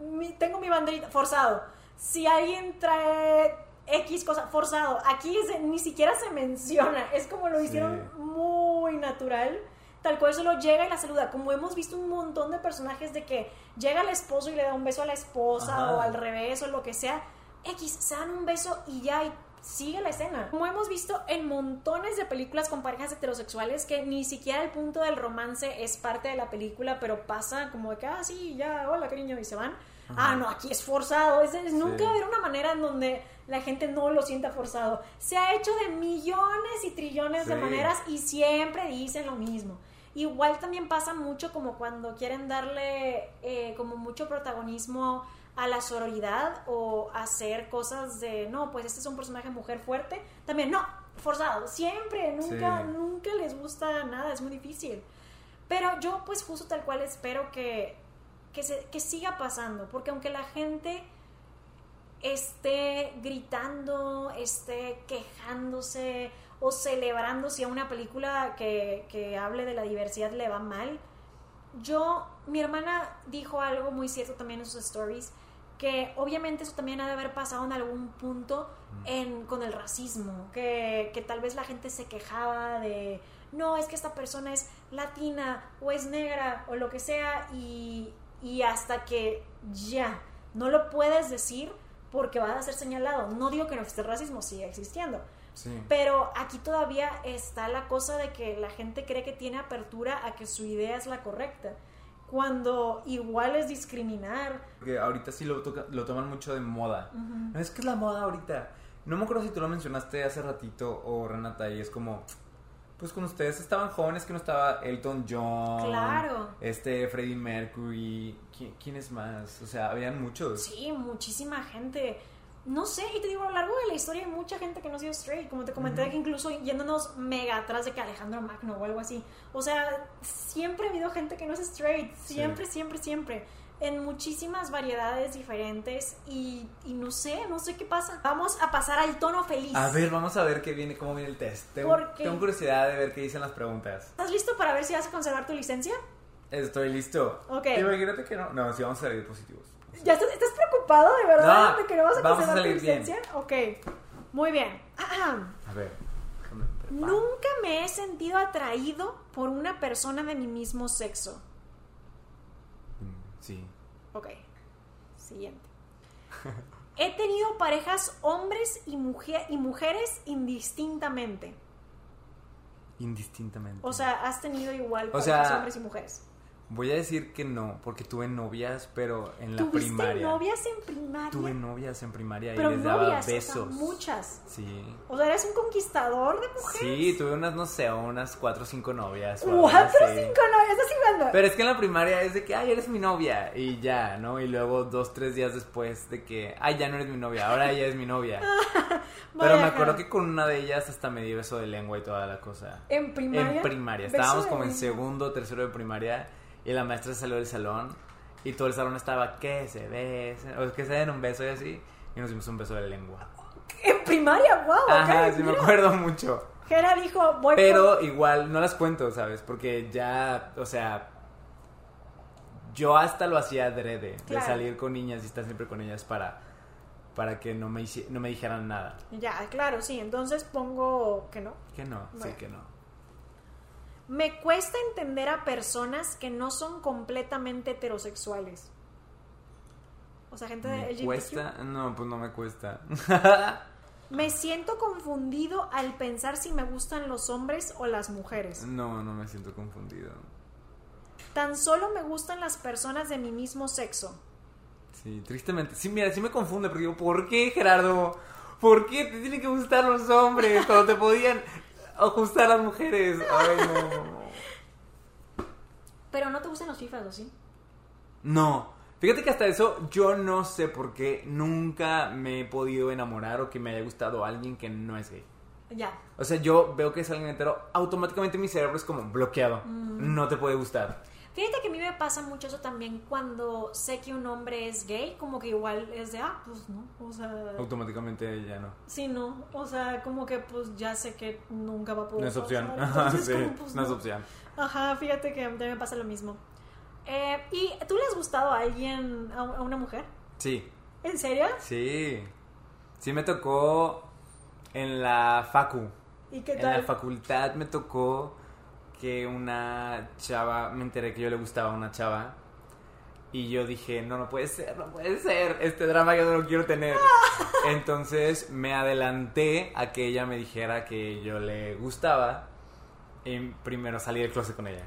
"Mi- tengo mi banderita, forzado. Si alguien trae X cosa, forzado. Aquí es ni siquiera se menciona, es como lo Sí. hicieron muy natural. Tal cual solo llega y la saluda. Como hemos visto un montón de personajes de que llega el esposo y le da un beso a la esposa Ajá. o al revés o lo que sea. X, se dan un beso y ya y sigue la escena. Como hemos visto en montones de películas con parejas heterosexuales que ni siquiera el punto del romance es parte de la película, pero pasa como de que, ah, sí, ya, hola cariño, y se van. Ah, no, aquí es forzado. Es, es- Nunca va a haber una manera en donde la gente no lo sienta forzado. Se ha hecho de millones y trillones de Sí. maneras y siempre dicen lo mismo. Igual también pasa mucho como cuando quieren darle eh, como mucho protagonismo a la sororidad o hacer cosas de, no, pues este es un personaje mujer fuerte. También, no, forzado, siempre, nunca, Sí. nunca les gusta nada, es muy difícil. Pero yo pues justo tal cual espero que, que, se- que siga pasando, porque aunque la gente esté gritando, esté quejándose o celebrando si a una película que, que hable de la diversidad le va mal, yo, mi hermana dijo algo muy cierto también en sus stories, que obviamente eso también ha de haber pasado en algún punto en, con el racismo, que, que tal vez la gente se quejaba de, no, es que esta persona es latina o es negra o lo que sea, y, y hasta que ya no lo puedes decir porque vas a ser señalado. No digo que no existe racismo, sigue existiendo. Sí. Pero aquí todavía está la cosa de que la gente cree que tiene apertura a que su idea es la correcta. Cuando igual es discriminar. Porque ahorita sí lo, toca- lo toman mucho de moda. Ujú. Es que es la moda ahorita. No me acuerdo si tú lo mencionaste hace ratito o Renata, y es como, pues con ustedes estaban jóvenes que no estaba Elton John, Claro. este Freddie Mercury, ¿quién, quién es más? O sea, habían muchos. Sí, muchísima gente. No sé, y te digo, a lo largo de la historia hay mucha gente que no ha sido straight. Como te comenté, que incluso yéndonos mega atrás de que Alejandro Magno o algo así. O sea, siempre ha habido gente que no es straight. Siempre, siempre, siempre. En muchísimas variedades diferentes. Y, y no sé, no sé qué pasa. Vamos a pasar al tono feliz. A ver, vamos a ver qué viene, cómo viene el test. Tengo, tengo curiosidad de ver qué dicen las preguntas. ¿Estás listo para ver si vas a conservar tu licencia? Estoy listo. Ok. Imagínate que no. No, sí vamos a salir positivos. ¿Ya estás, estás preocupado de verdad No, de que no vas a vamos a tu salir bien. Ok, muy bien. A ver. Nunca me he sentido atraído por una persona de mi mismo sexo. Mm, Sí. Ok, siguiente. He tenido parejas hombres y, mujer, y mujeres indistintamente. Indistintamente. O sea, has tenido igual O parejas sea- hombres y mujeres. Voy a decir que no, porque tuve novias, pero en la ¿Tuviste primaria. novias en primaria? Tuve novias en primaria Pero y les daba novias, o sea, besos. muchas. Sí. O sea, eres un conquistador de mujeres. Sí, tuve unas, no sé, unas cuatro o cinco novias. Cuatro o así. cinco novias, estás jugando. Pero es que en la primaria es de que, ay, eres mi novia. Y ya, ¿no? Y luego dos, tres días después de que, ay, ya no eres mi novia, ahora ella es mi novia. Pero me acuerdo que con una de ellas hasta me di beso de lengua y toda la cosa. En primaria. En primaria. Estábamos como en segundo tercero de primaria y la maestra salió del salón y todo el salón estaba que se besen o que se den un beso y así. Y nos dimos un beso de lengua. En primaria, wow. Ajá, sí me acuerdo mucho. Jera dijo, voy Pero por- igual no las cuento, ¿sabes? Porque ya, o sea, yo hasta lo hacía adrede, Claro. de salir con niñas y estar siempre con ellas para, para que no me, no me dijeran nada. Ya, claro, sí. Entonces pongo que no. Que no, sí que no. Me cuesta entender a personas que no son completamente heterosexuales. O sea, gente de ¿Me LGBTQ. cuesta? No, pues no me cuesta. Me siento confundido al pensar si me gustan los hombres o las mujeres. no, no me siento confundido. Tan solo me gustan las personas de mi mismo sexo. Sí, tristemente. Sí, mira, sí me confunde porque digo, ¿por qué, Gerardo? ¿Por qué te tienen que gustar los hombres cuando te podían ajustar las mujeres? Ay, no. Pero no te gustan los fifas, ¿o sí? No. Fíjate que hasta eso yo no sé por qué nunca me he podido enamorar o que me haya gustado alguien que no es gay. Ya. O sea, yo veo que es alguien hetero, automáticamente mi cerebro es como bloqueado. No te puede gustar. Fíjate que a mí me pasa mucho eso también cuando sé que un hombre es gay, como que igual es de, ah, pues no, o sea, Automáticamente ya no. sí, no, o sea, como que pues ya sé que nunca va a poder No es opción. pasar, Ajá, entonces, sí, como, pues, no es opción. Ajá, fíjate que a mí también me pasa lo mismo. Eh, ¿Y tú le has gustado a alguien, a, una mujer? Sí, ¿En serio? sí. Sí me tocó en la facu. ¿Y qué En la tal? facultad me tocó que una chava, me enteré que yo le gustaba a una chava. Y yo dije, no, no puede ser, no puede ser. Este drama yo no lo quiero tener. Entonces me adelanté a que ella me dijera que yo le gustaba. Y primero salí del closet con ella.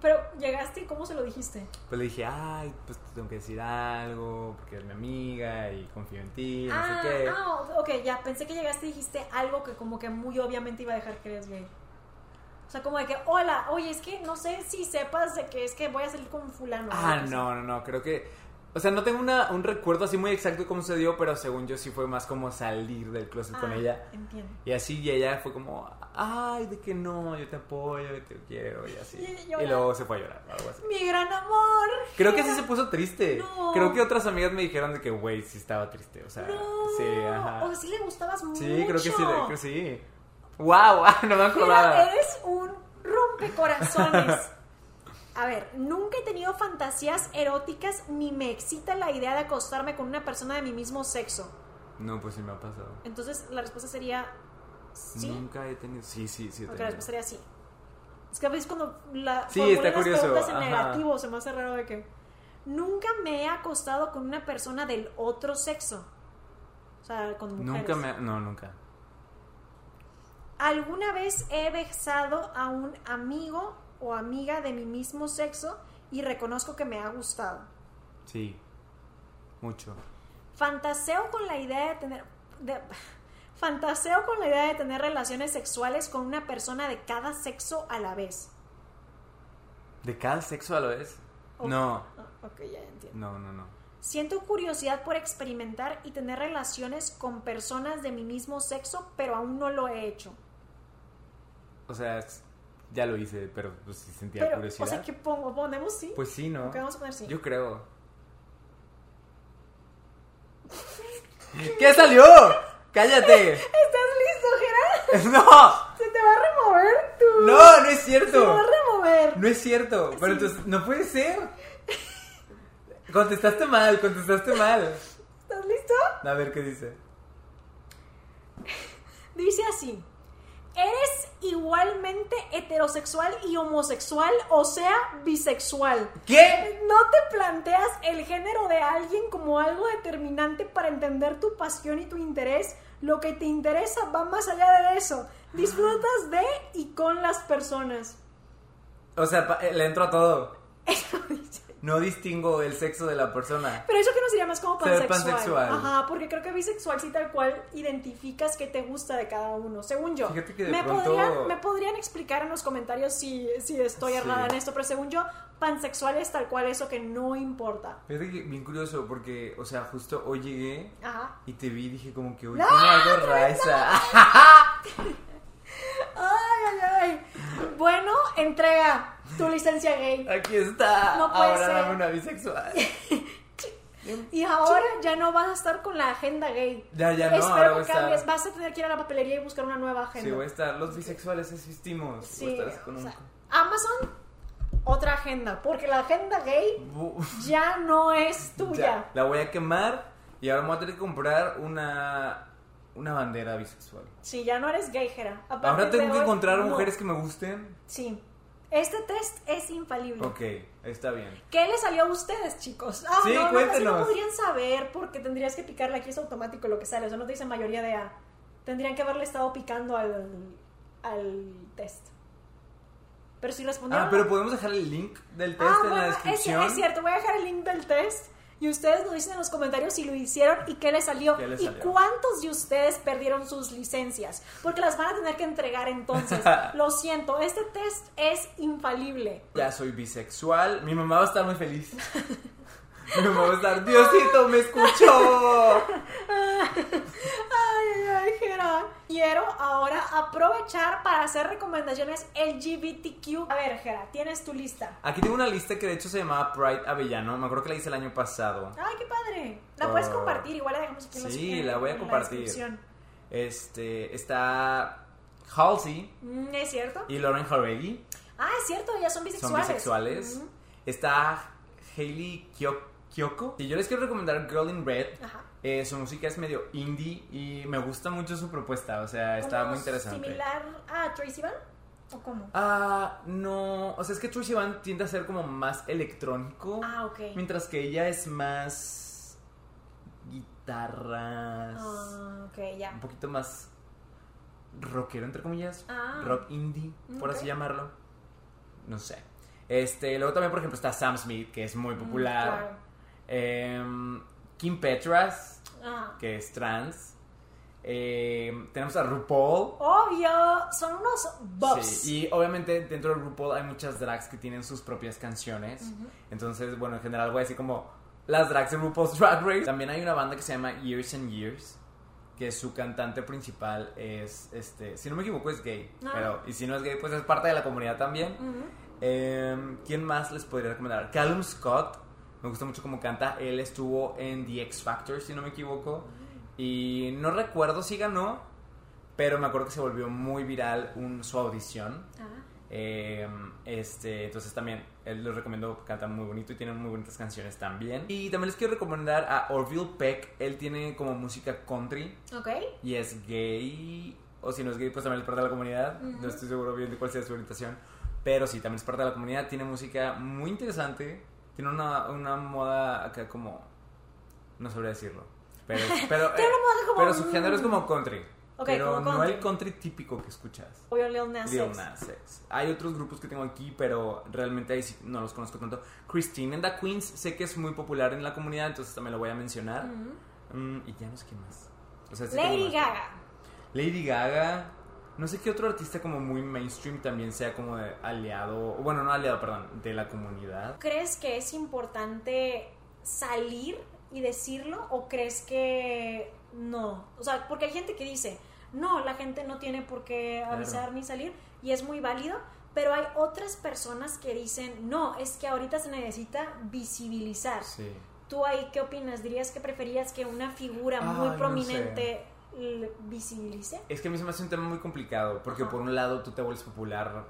Pero llegaste y cómo se lo dijiste. Pues le dije, ay, pues te tengo que decir algo, porque es mi amiga y confío en ti, no ah, sé qué. ah, ok, ya pensé que llegaste y dijiste algo que como que muy obviamente iba a dejar que eres gay. O sea, como de que, hola, oye, es que no sé si sepas de que es que voy a salir con fulano. Ah, no, no, no, creo que... O sea, no tengo una, un recuerdo así muy exacto de cómo sucedió, pero según yo sí fue más como salir del closet con Ah, ella. Entiendo. Y así y ella fue como, ay, de que no, yo te apoyo, yo te quiero y así. Y luego se fue a llorar, algo así. Mi gran amor. Creo que sí se puso triste. No. Creo que otras amigas me dijeron de que, güey, sí estaba triste. O sea, No. sí, ajá. O sea, sí le gustabas mucho. Sí, creo que sí, creo que sí. ¡Wow! No me acordaba. Mira, eres un rompecorazones. A ver, nunca he tenido fantasías eróticas ni me excita la idea de acostarme con una persona de mi mismo sexo. No, pues sí me ha pasado. Entonces la respuesta sería sí. Nunca he tenido. Sí, sí, sí. he la respuesta sería sí. Es que a veces cuando la Sí, está las preguntas en ajá. negativo se me hace raro de que nunca me he acostado con una persona del otro sexo. O sea, con mujeres. Nunca me. No, nunca. ¿Alguna vez he besado a un amigo o amiga de mi mismo sexo y reconozco que me ha gustado? Sí. Mucho. Fantaseo con la idea de tener de- fantaseo con la idea de tener relaciones sexuales con una persona de cada sexo a la vez. ¿De cada sexo a la vez? No. Ah, ok, ya entiendo. No, no, no. Siento curiosidad por experimentar y tener relaciones con personas de mi mismo sexo, pero aún no lo he hecho. O sea, ya lo hice, pero pues sí sentía Pero, curiosidad. o sea, ¿qué pongo? ¿Ponemos sí? Pues sí, ¿no? Ok, vamos a poner sí. Yo creo. ¿Qué salió? ¡Cállate! ¿Estás listo, Gerard? ¡No! Se te va a remover tu... ¡No! ¡No es Se te va a cierto! remover. No es cierto. Pero Sí. entonces, no puede ser. Contestaste mal, contestaste mal. ¿Estás listo? A ver qué dice. Dice así. ¿Eres igualmente heterosexual y homosexual, o sea, bisexual? ¿Qué? ¿No te planteas el género de alguien como algo determinante para entender tu pasión y tu interés? Lo que te interesa va más allá de eso. Disfrutas de y con las personas. O sea, eh, le entro a todo. Eso dice. No distingo el sexo de la persona. Pero eso que nos sería más como Ser pansexual. pansexual. Ajá, porque creo que bisexual sí tal cual identificas qué te gusta de cada uno, según yo. Fíjate que de me, pronto- podrían, me podrían explicar en los comentarios si, si estoy Sí. errada en esto, pero según yo, pansexual es tal cual eso que no importa. Fíjate que bien curioso porque, o sea, justo hoy llegué Ajá. y te vi y dije como que hoy ¡No! tiene algo Raiza. Ay, ay, ay. Bueno, entrega tu licencia gay. Aquí está. No puede Ahora ser. dame una bisexual. Y ahora ya no vas a estar con la agenda gay. Ya, ya no, Espero ahora que voy a estar- cambies. Vas a tener que ir a la papelería y buscar una nueva agenda. Sí, voy a estar. Los bisexuales existimos. Sí, con o sea, Amazon, otra agenda. Porque la agenda gay ya no es tuya. Ya, la voy a quemar y ahora me voy a tener que comprar una, una bandera bisexual. Sí, ya no eres gay, Jera. A Ahora tengo que hoy, encontrar no. mujeres que me gusten. Sí. Este test es infalible. Ok, está bien. ¿Qué le salió a ustedes, chicos? Ah, Sí, no, no, cuéntenos. no podrían saber porque tendrías que picarle aquí es automático lo que sale. O sea, no te dice mayoría de A. Tendrían que haberle estado picando al, al test. Pero si respondieron... Ah, pero podemos dejar el link del test Ah, en la bueno, es, descripción. es cierto. Voy a dejar el link del test y ustedes nos dicen en los comentarios si lo hicieron y qué les salió. ¿Qué les y salió? cuántos de ustedes perdieron sus licencias. Porque las van a tener que entregar entonces. lo siento, este test es infalible. Ya soy bisexual. Mi mamá va a estar muy feliz. Mamá va a estar, Diosito, me escuchó. Ay, ay, ay, Jera. Quiero ahora aprovechar para hacer recomendaciones LGBTQ. A ver, Jera, tienes tu lista. Aquí tengo una lista que de hecho se llamaba Pride Avellano. Me acuerdo que la hice el año pasado. Ay, qué padre. La puedes Oh. compartir, igual la dejamos aquí en Sí, la voy a compartir. Este, está Halsey Mm, ¿Es cierto? y Lauren Harvey. Ah, es cierto, ya son Son bisexuales. bisexuales. Ujú. Está Hailey Kyo- Kyoko. Y yo les quiero recomendar Girl in Red. Ajá. Eh, su música es medio indie y me gusta mucho su propuesta. O sea, está ¿Como muy interesante. ¿Similar a Tracy Van? ¿O cómo? Ah, no. O sea, es que Tracy Van tiende a ser como más electrónico. Ah, ok. Mientras que ella es más guitarras. Ah, ok, ya. Un poquito más rockero, entre comillas. Ah. Rock indie, por así llamarlo. No sé. Este, luego también, por ejemplo, está Sam Smith, que es muy popular. Mm, claro. Em, Kim Petras, Ah. que es trans. Em, tenemos a RuPaul. Obvio, son unos bobs. Sí, y obviamente dentro de RuPaul hay muchas drags que tienen sus propias canciones. Entonces, bueno, en general voy a decir como las drags de RuPaul's Drag Race. También hay una banda que se llama Years and Years, que su cantante principal es, este, si no me equivoco, es gay. Ah. Pero, y si no es gay, pues es parte de la comunidad también. Em, ¿Quién más les podría recomendar? Callum Scott. Me gusta mucho cómo canta. Él estuvo en The X Factor, si no me equivoco. Y no recuerdo si ganó, pero me acuerdo que se volvió muy viral un, su audición. Ah. Em, este, entonces también él les recomiendo, canta muy bonito y tiene muy bonitas canciones también. Y también les quiero recomendar a Orville Peck. Él tiene como música country Ok. y es gay. O si no es gay, pues también es parte de la comunidad. Ujú. No estoy seguro bien de cuál sea su orientación. Pero sí, también es parte de la comunidad. Tiene música muy interesante. Tiene una, una moda acá como... No sabría decirlo. Pero, pero, Tiene una moda como- pero su género es como country. Pero como no country. el country típico que escuchas. Obvio, Lil Nas Lil X. Nas X. Hay otros grupos que tengo aquí, pero realmente ahí sí no los conozco tanto. Christine and the Queens sé que es muy popular en la comunidad, entonces también lo voy a mencionar. Mm, y ya no sé quién más. O sea, sí tengo Lady más. Gaga. Lady Gaga. No sé qué otro artista como muy mainstream también sea como de aliado, bueno, no aliado, perdón, de la comunidad. ¿Crees que es importante salir y decirlo o crees que no? O sea, porque hay gente que dice, no, la gente no tiene por qué avisar Claro. ni salir y es muy válido, pero hay otras personas que dicen, no, es que ahorita se necesita visibilizar. Sí. ¿Tú ahí qué opinas? ¿Dirías que preferías que una figura muy prominente visibilice? Es que a mí se me hace un tema muy complicado, porque Ajá. por un lado tú te vuelves popular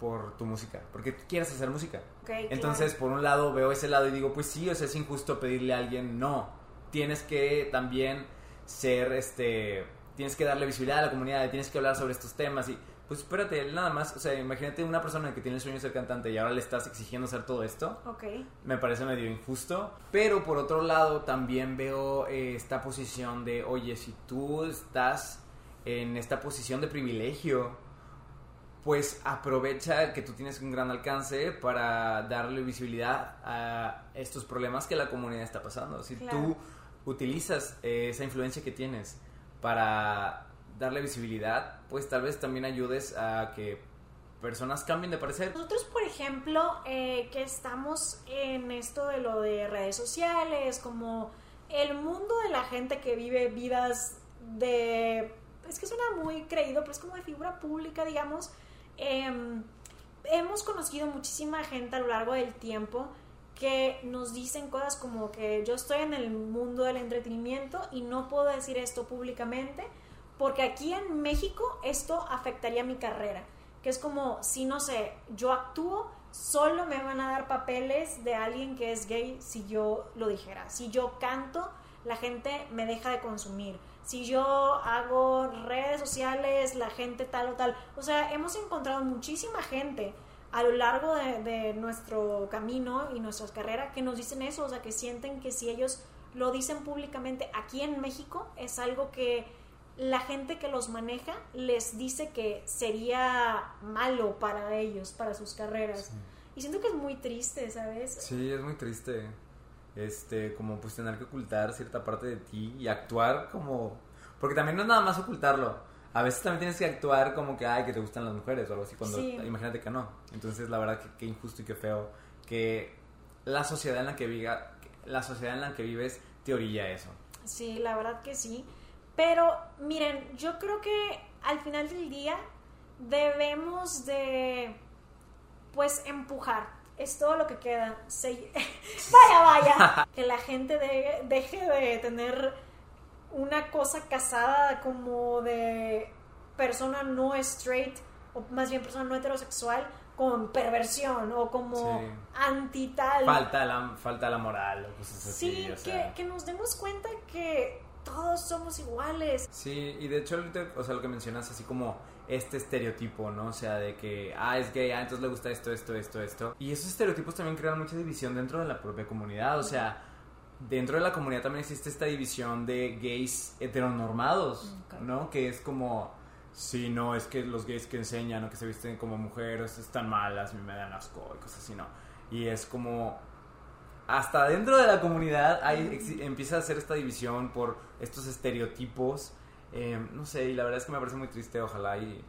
por tu música, porque tú quieres hacer música. Entonces, claro. por un lado veo ese lado y digo, pues sí, o sea, es injusto pedirle a alguien, no. Tienes que también ser, este, tienes que darle visibilidad a la comunidad, tienes que hablar sobre estos temas y, pues espérate, nada más, o sea, imagínate una persona que tiene el sueño de ser cantante y ahora le estás exigiendo hacer todo esto. Ok. Me parece medio injusto, pero por otro lado también veo eh, esta posición de, oye, si tú estás en esta posición de privilegio, pues aprovecha que tú tienes un gran alcance para darle visibilidad a estos problemas que la comunidad está pasando. Si Claro. tú utilizas eh, esa influencia que tienes para darle visibilidad, pues tal vez también ayudes a que personas cambien de parecer. Nosotros, por ejemplo, eh, que estamos en esto de lo de redes sociales, como el mundo de la gente que vive vidas de... Es que suena muy creído, pero es como de figura pública, digamos. Em, hemos conocido muchísima gente a lo largo del tiempo que nos dicen cosas como que yo estoy en el mundo del entretenimiento y no puedo decir esto públicamente porque aquí en México esto afectaría mi carrera. Que es como, si no sé, yo actúo, solo me van a dar papeles de alguien que es gay si yo lo dijera. Si yo canto, la gente me deja de consumir. Si yo hago redes sociales, la gente tal o tal. O sea, hemos encontrado muchísima gente a lo largo de, nuestro camino y nuestras carreras que nos dicen eso, o sea, que sienten que si ellos lo dicen públicamente aquí en México es algo que la gente que los maneja les dice que sería malo para ellos, para sus carreras. Y siento que es muy triste, ¿sabes? Sí, es muy triste. Este, como pues tener que ocultar cierta parte de ti y actuar como... Porque también no es nada más ocultarlo. A veces también tienes que actuar como que, ay, que te gustan las mujeres o algo así, cuando Sí. imagínate que no. Entonces, la verdad que qué injusto y qué feo que la sociedad en la que viva, la sociedad en la que vives te orilla a eso. Sí, la verdad que sí. Pero miren, yo creo que al final del día debemos de, pues, empujar. Es todo lo que queda. Se- vaya, vaya. que la gente de- deje de tener una cosa casada como de persona no straight, o más bien persona no heterosexual, con perversión o como Sí. anti tal. Falta la, falta la moral así. Sí, o sea. que, que nos demos cuenta que todos somos iguales. Sí, y de hecho, o sea, lo que mencionas así como este estereotipo, ¿no? O sea, de que, ah, es gay, ah, entonces le gusta esto, esto, esto, esto. Y esos estereotipos también crean mucha división dentro de la propia comunidad, o sea, dentro de la comunidad también existe esta división de gays heteronormados. ¿no? Que es como, sí, no, es que los gays que enseñan o que se visten como mujeres están malas, a mí me dan asco y cosas así, ¿no? Y es como, hasta dentro de la comunidad hay, empieza a hacer esta división por estos estereotipos. eh, no sé, y la verdad es que me parece muy triste, ojalá y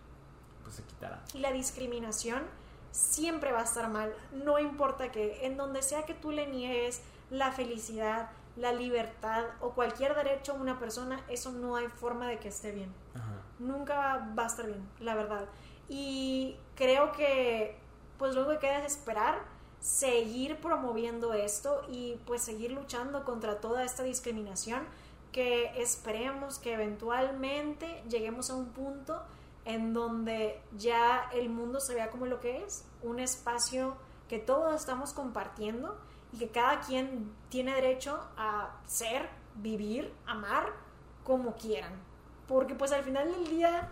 pues se quitara. Y la discriminación siempre va a estar mal. No importa que, en donde sea que tú le niegues la felicidad, la libertad o cualquier derecho a una persona, eso no hay forma de que esté bien. Ajá. nunca va, a estar bien, la verdad. Y creo que pues que queda es esperar, seguir promoviendo esto y pues seguir luchando contra toda esta discriminación que esperemos que eventualmente lleguemos a un punto en donde ya el mundo se vea como lo que es, un espacio que todos estamos compartiendo y que cada quien tiene derecho a ser, vivir, amar como quieran. Porque pues al final del día,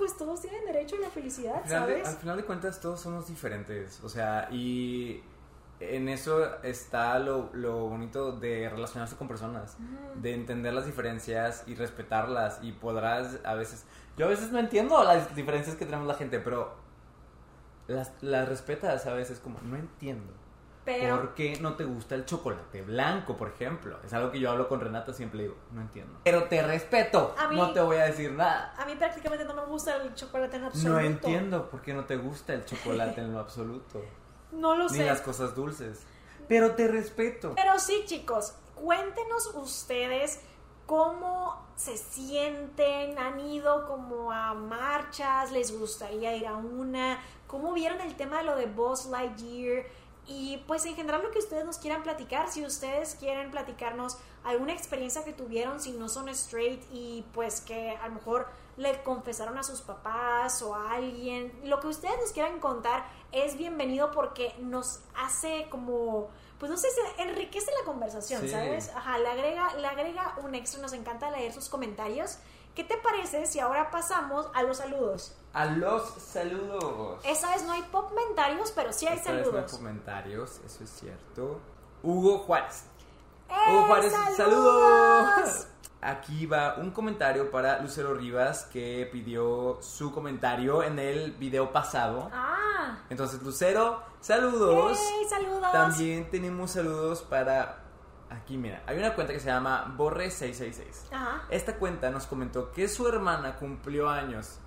pues todos tienen derecho a la felicidad, ¿sabes? al final de cuentas todos somos diferentes, o sea, y en eso está lo, lo bonito de relacionarse con personas, de entender las diferencias y respetarlas y podrás a veces, yo a veces no entiendo las diferencias que tenemos la gente, pero las, las respetas a veces como, no entiendo. Pero ¿Por qué no te gusta el chocolate blanco, por ejemplo? Es algo que yo hablo con Renata, siempre digo, no entiendo. Pero te respeto, mí- no te voy a decir nada. a mí prácticamente no me gusta el chocolate en absoluto. No entiendo por qué no te gusta el chocolate en lo absoluto. No lo Ni sé. las cosas dulces. Pero te respeto. Pero sí, chicos, cuéntenos ustedes cómo se sienten, han ido como a marchas, les gustaría ir a una, cómo vieron el tema de lo de Buzz Lightyear y pues en general lo que ustedes nos quieran platicar, si ustedes quieren platicarnos alguna experiencia que tuvieron si no son straight y pues que a lo mejor le confesaron a sus papás o a alguien, lo que ustedes nos quieran contar es bienvenido porque nos hace como pues no sé, se enriquece la conversación, Sí. ¿sabes? Ajá, le agrega, le agrega un extra, nos encanta leer sus comentarios. ¿Qué te parece si ahora pasamos a los saludos? A los saludos. Esa vez no hay pop comentarios, pero sí hay Esta vez no hay saludos. comentarios, eso es cierto. Hugo Juárez. ¡Eh, Hugo Juárez, saludos. aquí va un comentario para Lucero Rivas que pidió su comentario en el video pasado. Ah. Entonces, Lucero, saludos. ¡Hey, saludos! También tenemos saludos para... Aquí, mira, hay una cuenta que se llama Borre666. Ajá. Esta cuenta nos comentó que su hermana cumplió años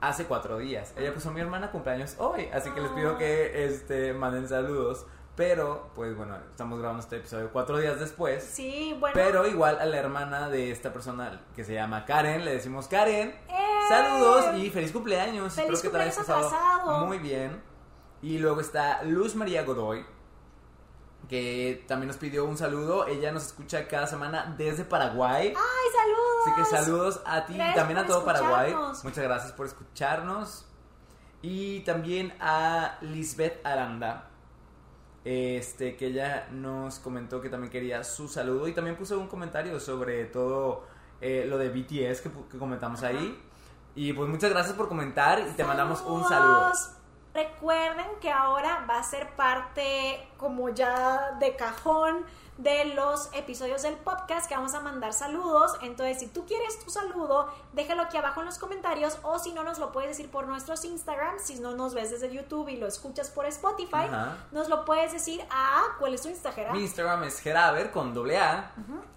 hace cuatro días. Ella puso mi hermana cumpleaños hoy, así que les pido Ah. que este, manden saludos. Pero, pues bueno, estamos grabando este episodio cuatro días después. Sí, bueno. Pero igual a la hermana de esta persona que se llama Karen, le decimos Karen, ¡Eh! saludos y feliz cumpleaños. Feliz Espero que te hayas pasado muy bien. Y luego está Luz María Godoy, que también nos pidió un saludo. Ella nos escucha cada semana desde Paraguay. ¡Ay, saludos! Así que saludos a ti y Gracias también a todo Paraguay. Muchas gracias por escucharnos. Y también a Lisbeth Aranda. Este, que ella nos comentó que también quería su saludo. Y también puso un comentario sobre todo eh, lo de BTS que, que comentamos ahí. Y pues muchas gracias por comentar y te mandamos un saludo. Saludos. Recuerden que ahora va a ser parte como ya de cajón de los episodios del podcast que vamos a mandar saludos. Entonces, si tú quieres tu saludo, déjalo aquí abajo en los comentarios o si no nos lo puedes decir por nuestros Instagram, si no nos ves desde YouTube y lo escuchas por Spotify, Ajá. nos lo puedes decir a ¿cuál es tu Instagram? Mi Instagram es Geraber con doble A.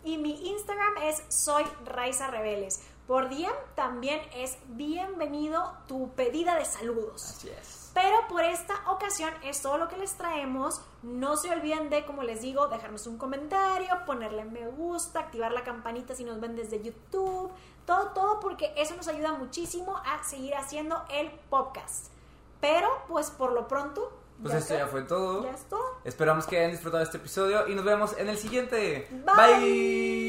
Y mi Instagram es soy Raiza Rebeles. Por DM también es bienvenido tu pedida de saludos. Así es. Pero por esta ocasión es todo lo que les traemos. No se olviden de, como les digo, dejarnos un comentario, ponerle me gusta, activar la campanita si nos ven desde YouTube. Todo, todo porque eso nos ayuda muchísimo a seguir haciendo el podcast. Pero, pues por lo pronto... Pues esto ya fue todo. Ya es todo. Esperamos que hayan disfrutado este episodio y nos vemos en el siguiente. Bye. Bye.